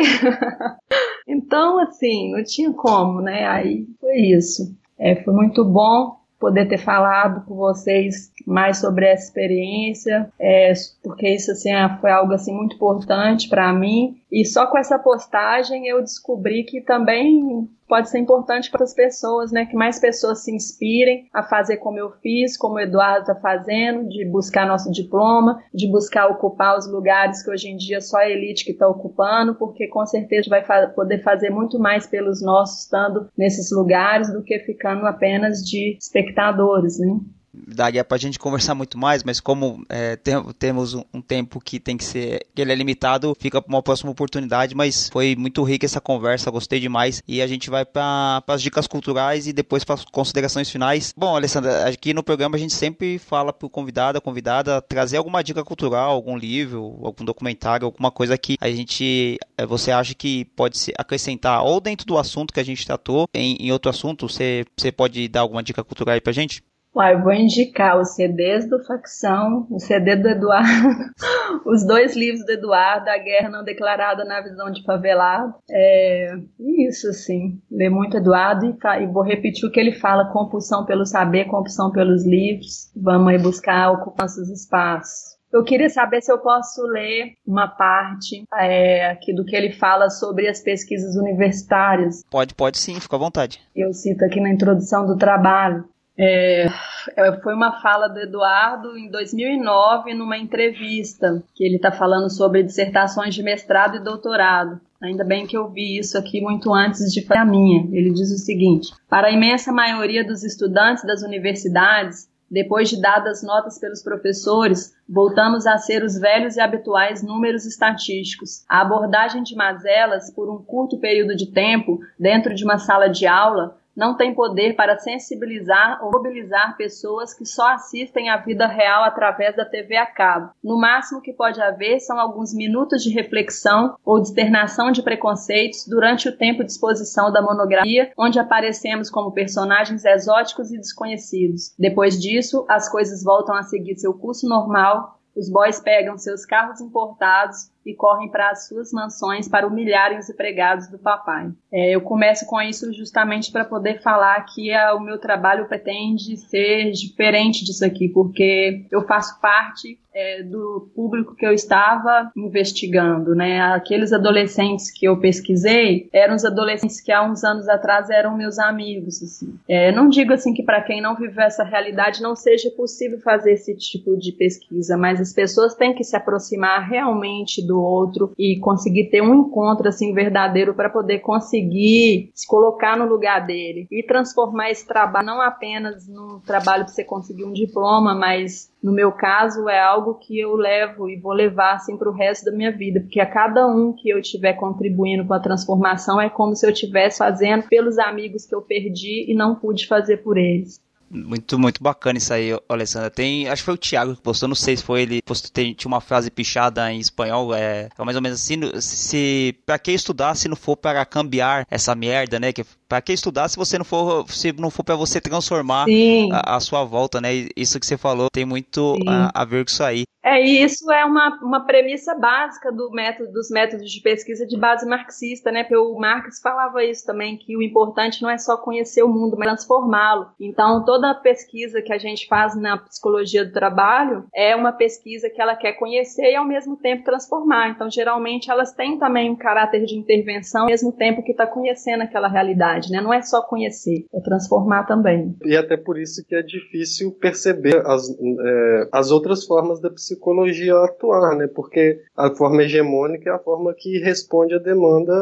[laughs] então, assim, não tinha como, né? Aí foi isso. É, foi muito bom poder ter falado com vocês mais sobre essa experiência, é, porque isso assim, é, foi algo assim muito importante para mim. E só com essa postagem eu descobri que também pode ser importante para as pessoas, né? Que mais pessoas se inspirem a fazer como eu fiz, como o Eduardo está fazendo, de buscar nosso diploma, de buscar ocupar os lugares que hoje em dia só a elite que está ocupando, porque com certeza vai fa poder fazer muito mais pelos nossos estando nesses lugares do que ficando apenas de espectadores, né? Daria para a gente conversar muito mais, mas como é, tem, temos um, um, tempo que tem que ser, que ele é limitado, fica para uma próxima oportunidade, mas foi muito rica essa conversa, gostei demais, e a gente vai para as dicas culturais e depois para as considerações finais. Bom, Alessandra, aqui no programa a gente sempre fala para o convidado, a convidada, trazer alguma dica cultural, algum livro, algum documentário, alguma coisa que a gente, é, você acha que pode se acrescentar, ou dentro do assunto que a gente tratou, em, em outro assunto, você, você pode dar alguma dica cultural aí para gente? Uai, vou indicar os CDs do Facção, o CD do Eduardo, [laughs] os dois livros do Eduardo, A Guerra Não Declarada na Visão de Favelado. É isso, assim, ler muito Eduardo e, e, vou repetir o que ele fala, compulsão pelo saber, compulsão pelos livros. Vamos aí buscar ocupar nossos espaços. Eu queria saber se eu posso ler uma parte é, aqui do que ele fala sobre as pesquisas universitárias. Pode, pode sim, fica à vontade. Eu cito aqui na introdução do trabalho. É, é, foi uma fala do Eduardo em 2009 numa entrevista que ele está falando sobre dissertações de mestrado e doutorado. Ainda bem que eu vi isso aqui muito antes de fazer a minha. Ele diz o seguinte: para a imensa maioria dos estudantes das universidades, depois de dadas notas pelos professores, voltamos a ser os velhos e habituais números estatísticos. A abordagem de mazelas por um curto período de tempo dentro de uma sala de aula não tem poder para sensibilizar ou mobilizar pessoas que só assistem à vida real através da TV a cabo. No máximo que pode haver são alguns minutos de reflexão ou de externação de preconceitos durante o tempo de exposição da monografia, onde aparecemos como personagens exóticos e desconhecidos. Depois disso, as coisas voltam a seguir seu curso normal, os boys pegam seus carros importados e correm para as suas mansões para humilharem os empregados do papai. É, eu começo com isso justamente para poder falar que a, o meu trabalho pretende ser diferente disso aqui, porque eu faço parte é, do público que eu estava investigando, né? Aqueles adolescentes que eu pesquisei eram os adolescentes que há uns anos atrás eram meus amigos. Assim. É, não digo assim que para quem não viveu essa realidade não seja possível fazer esse tipo de pesquisa, mas as pessoas têm que se aproximar realmente outro e conseguir ter um encontro assim verdadeiro para poder conseguir se colocar no lugar dele e transformar esse trabalho não apenas num trabalho para você conseguir um diploma, mas no meu caso é algo que eu levo e vou levar assim para o resto da minha vida, porque a cada um que eu estiver contribuindo com a transformação é como se eu estivesse fazendo pelos amigos que eu perdi e não pude fazer por eles. Muito, muito bacana isso aí, Alessandra. Tem, acho que foi o Thiago que postou, não sei se foi ele, postou, tem, tinha uma frase pichada em espanhol, é, é mais ou menos assim, se, pra que estudar se não for para cambiar essa merda, né, que Para que estudar se você não for, se não for para você transformar a, a, sua volta, né? Isso que você falou tem muito a, a ver com isso aí. É, e isso é uma, uma premissa básica do método, dos métodos de pesquisa de base marxista, né? Porque o Marx falava isso também, que o importante não é só conhecer o mundo, mas transformá-lo. Então, toda pesquisa que a gente faz na psicologia do trabalho é uma pesquisa que ela quer conhecer e, ao mesmo tempo, transformar. Então, geralmente, elas têm também um caráter de intervenção, ao mesmo tempo que está conhecendo aquela realidade, né? Não é só conhecer, é transformar também. E até por isso que é difícil perceber as, é, as outras formas da psicologia psicologia atuar, né? Porque a forma hegemônica é a forma que responde à demanda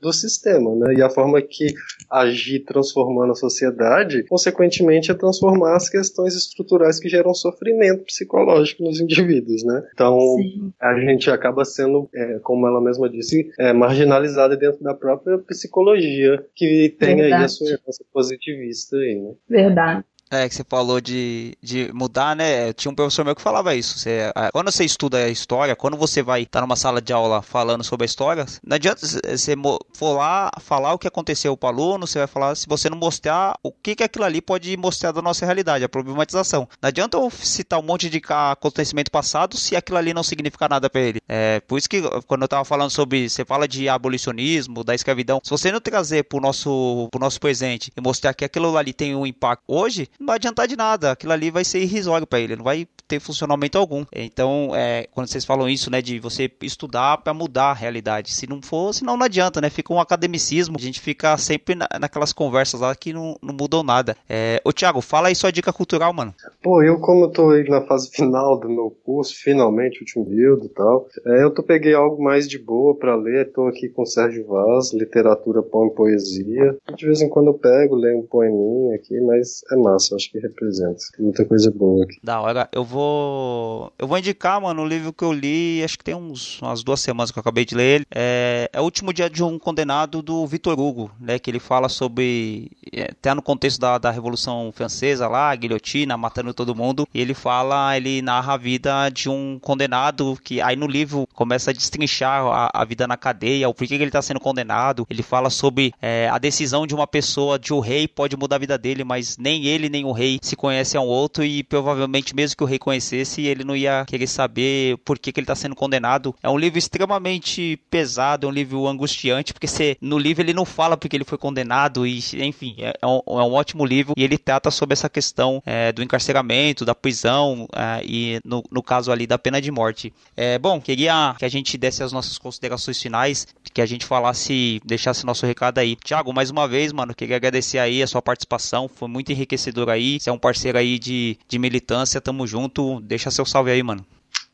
do sistema, né? E a forma que agir transformando a sociedade, consequentemente, é transformar as questões estruturais que geram sofrimento psicológico nos indivíduos, né? Então, Sim. a gente acaba sendo, é, como ela mesma disse, é, marginalizada dentro da própria psicologia, que tem Verdade. aí a sua herança positivista aí, né? Verdade. É, que você falou de, de mudar, né? Tinha um professor meu que falava isso. Você, quando você estuda a história, quando você vai estar tá numa sala de aula falando sobre a história, não adianta você for lá falar o que aconteceu para o aluno, você vai falar se você não mostrar o que, que aquilo ali pode mostrar da nossa realidade, a problematização. Não adianta eu citar um monte de acontecimento passado se aquilo ali não significa nada para ele. É, por isso que quando eu tava falando sobre, você fala de abolicionismo, da escravidão, se você não trazer pro nosso, pro nosso presente e mostrar que aquilo ali tem um impacto hoje, não vai adiantar de nada. Aquilo ali vai ser irrisório para ele, não vai ter funcionamento algum. Então, é, quando vocês falam isso, né, de você estudar para mudar a realidade, se não for, senão não adianta, né? Fica um academicismo, a gente fica sempre na, naquelas conversas lá que não, não mudam nada. É, ô Thiago, fala aí sua dica cultural, mano. Pô, eu como eu tô aí na fase final do meu curso, finalmente, último período e tal, é, eu tô peguei algo mais de boa para ler, tô aqui com Sérgio Vaz, literatura, poema e poesia. De vez em quando eu pego, leio um poeminha aqui, mas é massa, acho que representa. Tem muita coisa boa aqui. Da hora, eu vou. Eu vou indicar, mano, um livro que eu li, acho que tem uns, umas duas semanas que eu acabei de ler ele. É, é o último dia de um condenado do Vitor Hugo, né? Que ele fala sobre. É, até no contexto da, da Revolução Francesa lá, a guilhotina, matando todo mundo. E ele fala, ele narra a vida de um condenado que aí no livro começa a destrinchar a, a vida na cadeia, o porquê que ele está sendo condenado. Ele fala sobre é, a decisão de uma pessoa, de o um rei pode mudar a vida dele, mas nem ele nem o rei se conhecem ao outro e provavelmente mesmo que o rei conhecesse, ele não ia querer saber por que, que ele está sendo condenado. É um livro extremamente pesado, é um livro angustiante, porque você, no livro ele não fala porque ele foi condenado e, enfim, é, é um, é um ótimo livro e ele trata sobre essa questão é, do encarceramento, da prisão é, e, no, no, caso ali, da pena de morte. É, bom, queria que a gente desse as nossas considerações finais, que a gente falasse, deixasse nosso recado aí. Tiago, mais uma vez, mano, queria agradecer aí a sua participação, foi muito enriquecedor aí, você é um parceiro aí de, de militância, tamo junto, deixa seu salve aí, mano.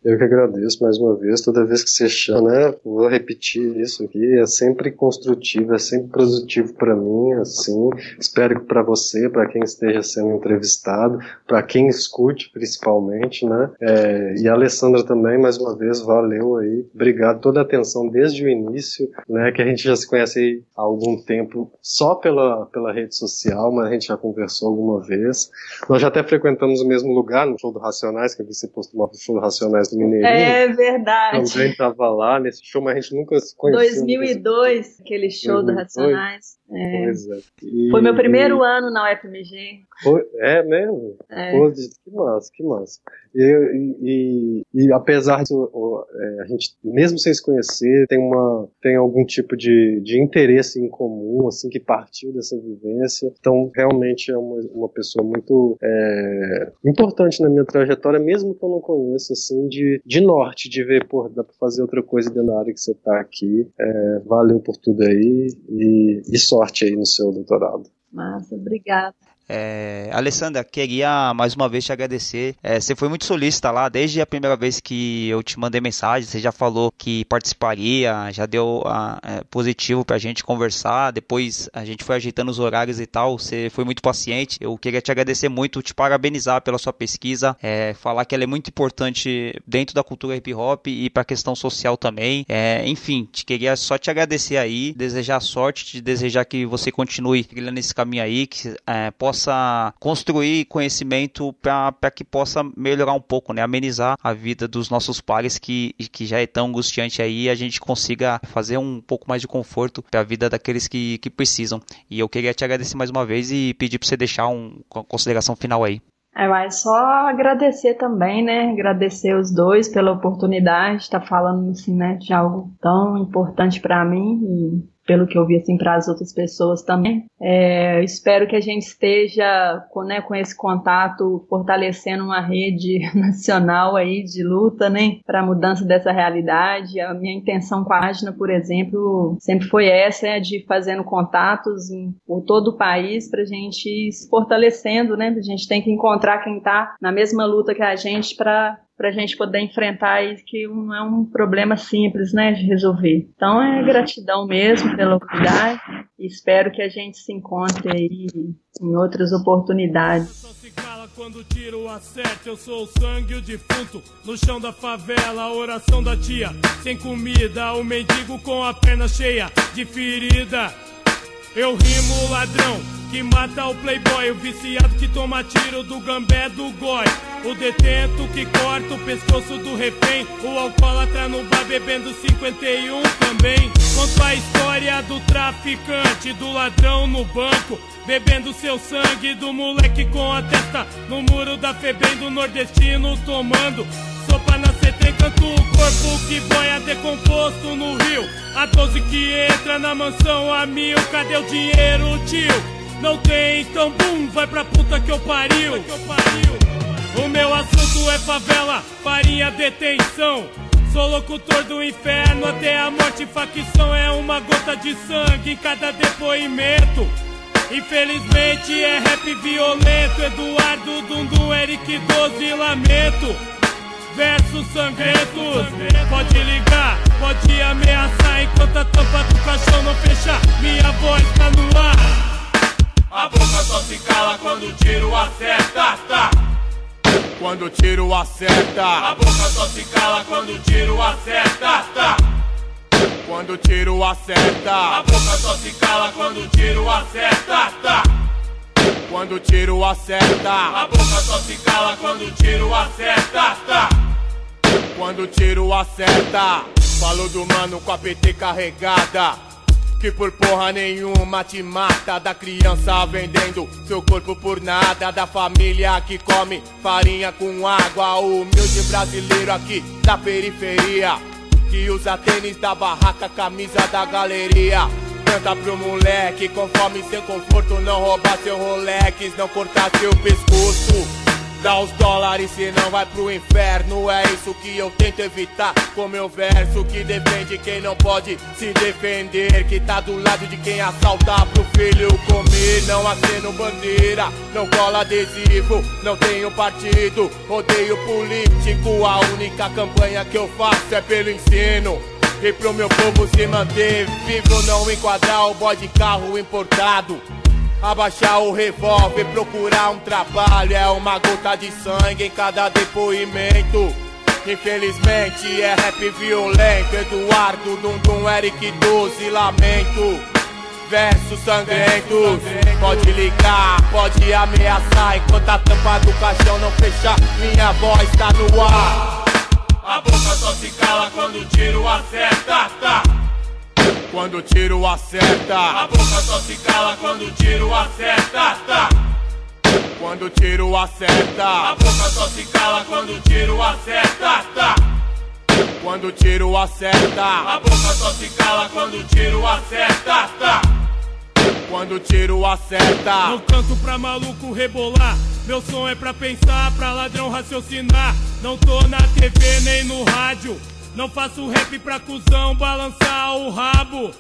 Eu que agradeço mais uma vez, toda vez que você chama, né? Vou repetir isso aqui, é sempre construtivo, é sempre positivo para mim, assim. Espero que para você, para quem esteja sendo entrevistado, para quem escute principalmente, né? É, e a Alessandra também, mais uma vez, valeu aí. Obrigado toda a atenção desde o início, né? Que a gente já se conhece há algum tempo só pela, pela rede social, mas a gente já conversou alguma vez. Nós já até frequentamos o mesmo lugar, no show do Racionais, que você postou no show do Racionais Mineirinho. É verdade. Também estava lá nesse show, mas a gente nunca se conheceu. 2002, aquele show 2002. do Racionais. É. É. E, Foi meu primeiro e... ano na UFMG. Foi, é mesmo? É. Pô, que massa, que massa. E, e, e apesar de é, a gente, mesmo sem se conhecer, tem, uma, tem algum tipo de, de interesse em comum, assim, que partiu dessa vivência. Então, realmente é uma, uma pessoa muito é, importante na minha trajetória, mesmo que eu não conheça, assim, de, de norte, de ver, pô, dá pra fazer outra coisa dentro da área que você tá aqui. É, valeu por tudo aí e, e sorte aí no seu doutorado. Massa, obrigada. É, Alessandra, queria mais uma vez te agradecer. É, você foi muito solícita lá, desde a primeira vez que eu te mandei mensagem, você já falou que participaria, já deu a, é, positivo pra gente conversar, depois a gente foi ajeitando os horários e tal, você foi muito paciente. Eu queria te agradecer muito, te parabenizar pela sua pesquisa, é, falar que ela é muito importante dentro da cultura hip hop e pra questão social também. É, enfim, te queria só te agradecer aí, desejar sorte, te desejar que você continue trilhando esse caminho aí, que é, possa possa construir conhecimento para que possa melhorar um pouco, né? Amenizar a vida dos nossos pares que, que já é tão angustiante aí, a gente consiga fazer um pouco mais de conforto para a vida daqueles que, que precisam. E eu queria te agradecer mais uma vez e pedir para você deixar uma consideração final aí. É, mas só agradecer também, né? Agradecer os dois pela oportunidade de estar falando assim, né, de algo tão importante para mim e pelo que eu vi assim para as outras pessoas também. É, espero que a gente esteja com, né, com esse contato fortalecendo uma rede [laughs] nacional aí de luta, né, para a mudança dessa realidade. A minha intenção com a página, por exemplo, sempre foi essa, é de fazendo contatos em, por todo o país para a gente ir se fortalecendo, né? A gente tem que encontrar quem está na mesma luta que a gente para para a gente poder enfrentar isso, que não é um problema simples, né, de resolver. Então é gratidão mesmo pela oportunidade e espero que a gente se encontre aí em outras oportunidades. Quando tiro a sete, eu sou o sangue o defunto. No chão da favela, a oração da tia. Sem comida, o mendigo com a perna cheia de ferida. Eu rimo ladrão, que mata o playboy, o viciado que toma tiro do gambé do goi, o detento que corta o pescoço do refém, o alcoólatra no bar bebendo 51 também. Conta a história do traficante, do ladrão no banco, bebendo seu sangue, do moleque com a testa no muro da Febem do nordestino tomando sopa na encanto o corpo que boia decomposto no rio. A 12 que entra na mansão a mil, cadê o dinheiro, tio? Não tem, então bum, vai pra puta que eu pariu. O meu assunto é favela, farinha, detenção. Sou locutor do inferno, até a morte facção é uma gota de sangue em cada depoimento. Infelizmente é rap violento, Eduardo Dundum, Eric 12, lamento. Versos sangrentos, pode ligar, pode ameaçar enquanto a tampa do caixão não fechar. Minha voz tá no ar. A boca só se cala quando o tiro acerta, tá? Quando o tiro acerta. A boca só se cala quando o tiro acerta, tá? Quando o tiro acerta. A boca só se cala quando o tiro acerta, tá? Quando o tiro acerta. A boca só se cala quando o tiro acerta, tá? Quando o tiro acerta. Falou do mano com a PT carregada. Que por porra nenhuma te mata Da criança vendendo seu corpo por nada Da família que come farinha com água O humilde brasileiro aqui da periferia Que usa tênis da barraca, camisa da galeria Canta pro moleque, conforme seu conforto Não roubar seu Rolex, não cortar seu pescoço Dá os dólares, senão vai pro inferno. É isso que eu tento evitar com meu verso. Que defende quem não pode se defender. Que tá do lado de quem assalta pro filho comer. Não aceno bandeira, não cola adesivo. Não tenho partido, odeio político. A única campanha que eu faço é pelo ensino. E pro meu povo se manter vivo, não enquadrar o boy de carro importado. Abaixar o revólver, procurar um trabalho É uma gota de sangue em cada depoimento. Infelizmente é rap violento Eduardo, Dundum, Eric 12, lamento. Versos sangrentos Pode ligar, pode ameaçar Enquanto a tampa do caixão não fechar Minha voz tá no ar A boca só se cala quando o tiro acerta, tá? quando o tiro acerta. A boca só se cala quando o tiro acerta, tá? Quando o tiro acerta. A boca só se cala quando o tiro acerta, tá? Quando o tiro acerta. A boca só se cala quando o tiro acerta, tá? Quando o tiro acerta. Não canto pra maluco rebolar. Meu som é pra pensar, pra ladrão raciocinar. Não tô na TV nem no rádio. Não faço rap pra cuzão balançar o rabo.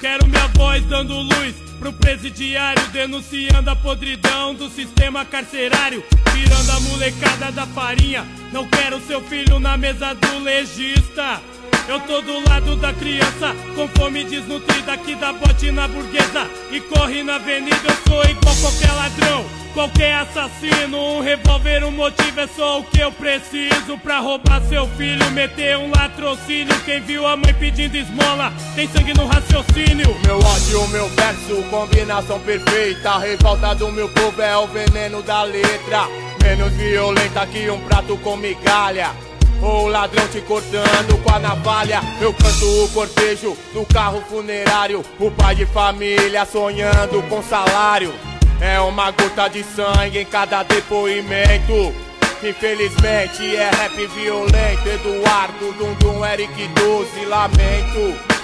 Quero minha voz dando luz pro presidiário, denunciando a podridão do sistema carcerário, tirando a molecada da farinha. Não quero seu filho na mesa do legista. Eu tô do lado da criança, com fome desnutrida que dá bote na burguesa e corre na avenida. Eu sou igual qualquer ladrão qualquer assassino. Um revólver, um motivo é só o que eu preciso pra roubar seu filho, meter um latrocínio. Quem viu a mãe pedindo esmola tem sangue no raciocínio. Meu ódio, meu verso, combinação perfeita. A revolta do meu povo é o veneno da letra. Menos violenta que um prato com migalha. Ou o ladrão te cortando com a navalha. Eu canto o cortejo do carro funerário. O pai de família sonhando com salário. É uma gota de sangue em cada depoimento. Infelizmente é rap violento. Eduardo, Dundum, Eric 12, lamento.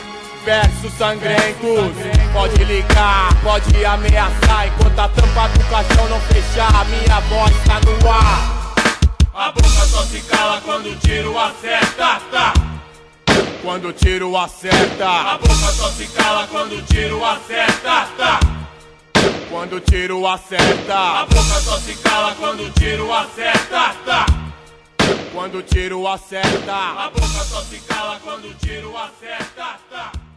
Versos sangrentos, pode ligar, pode ameaçar. Enquanto a tampa do caixão não fechar, minha voz tá no ar. A boca só se cala quando o tiro acerta, tá? Quando o tiro acerta. A boca só se cala quando o tiro acerta, tá? Quando o tiro acerta. A boca só se cala quando o tiro acerta, tá? Quando o tiro acerta. A boca só se cala quando o tiro acerta.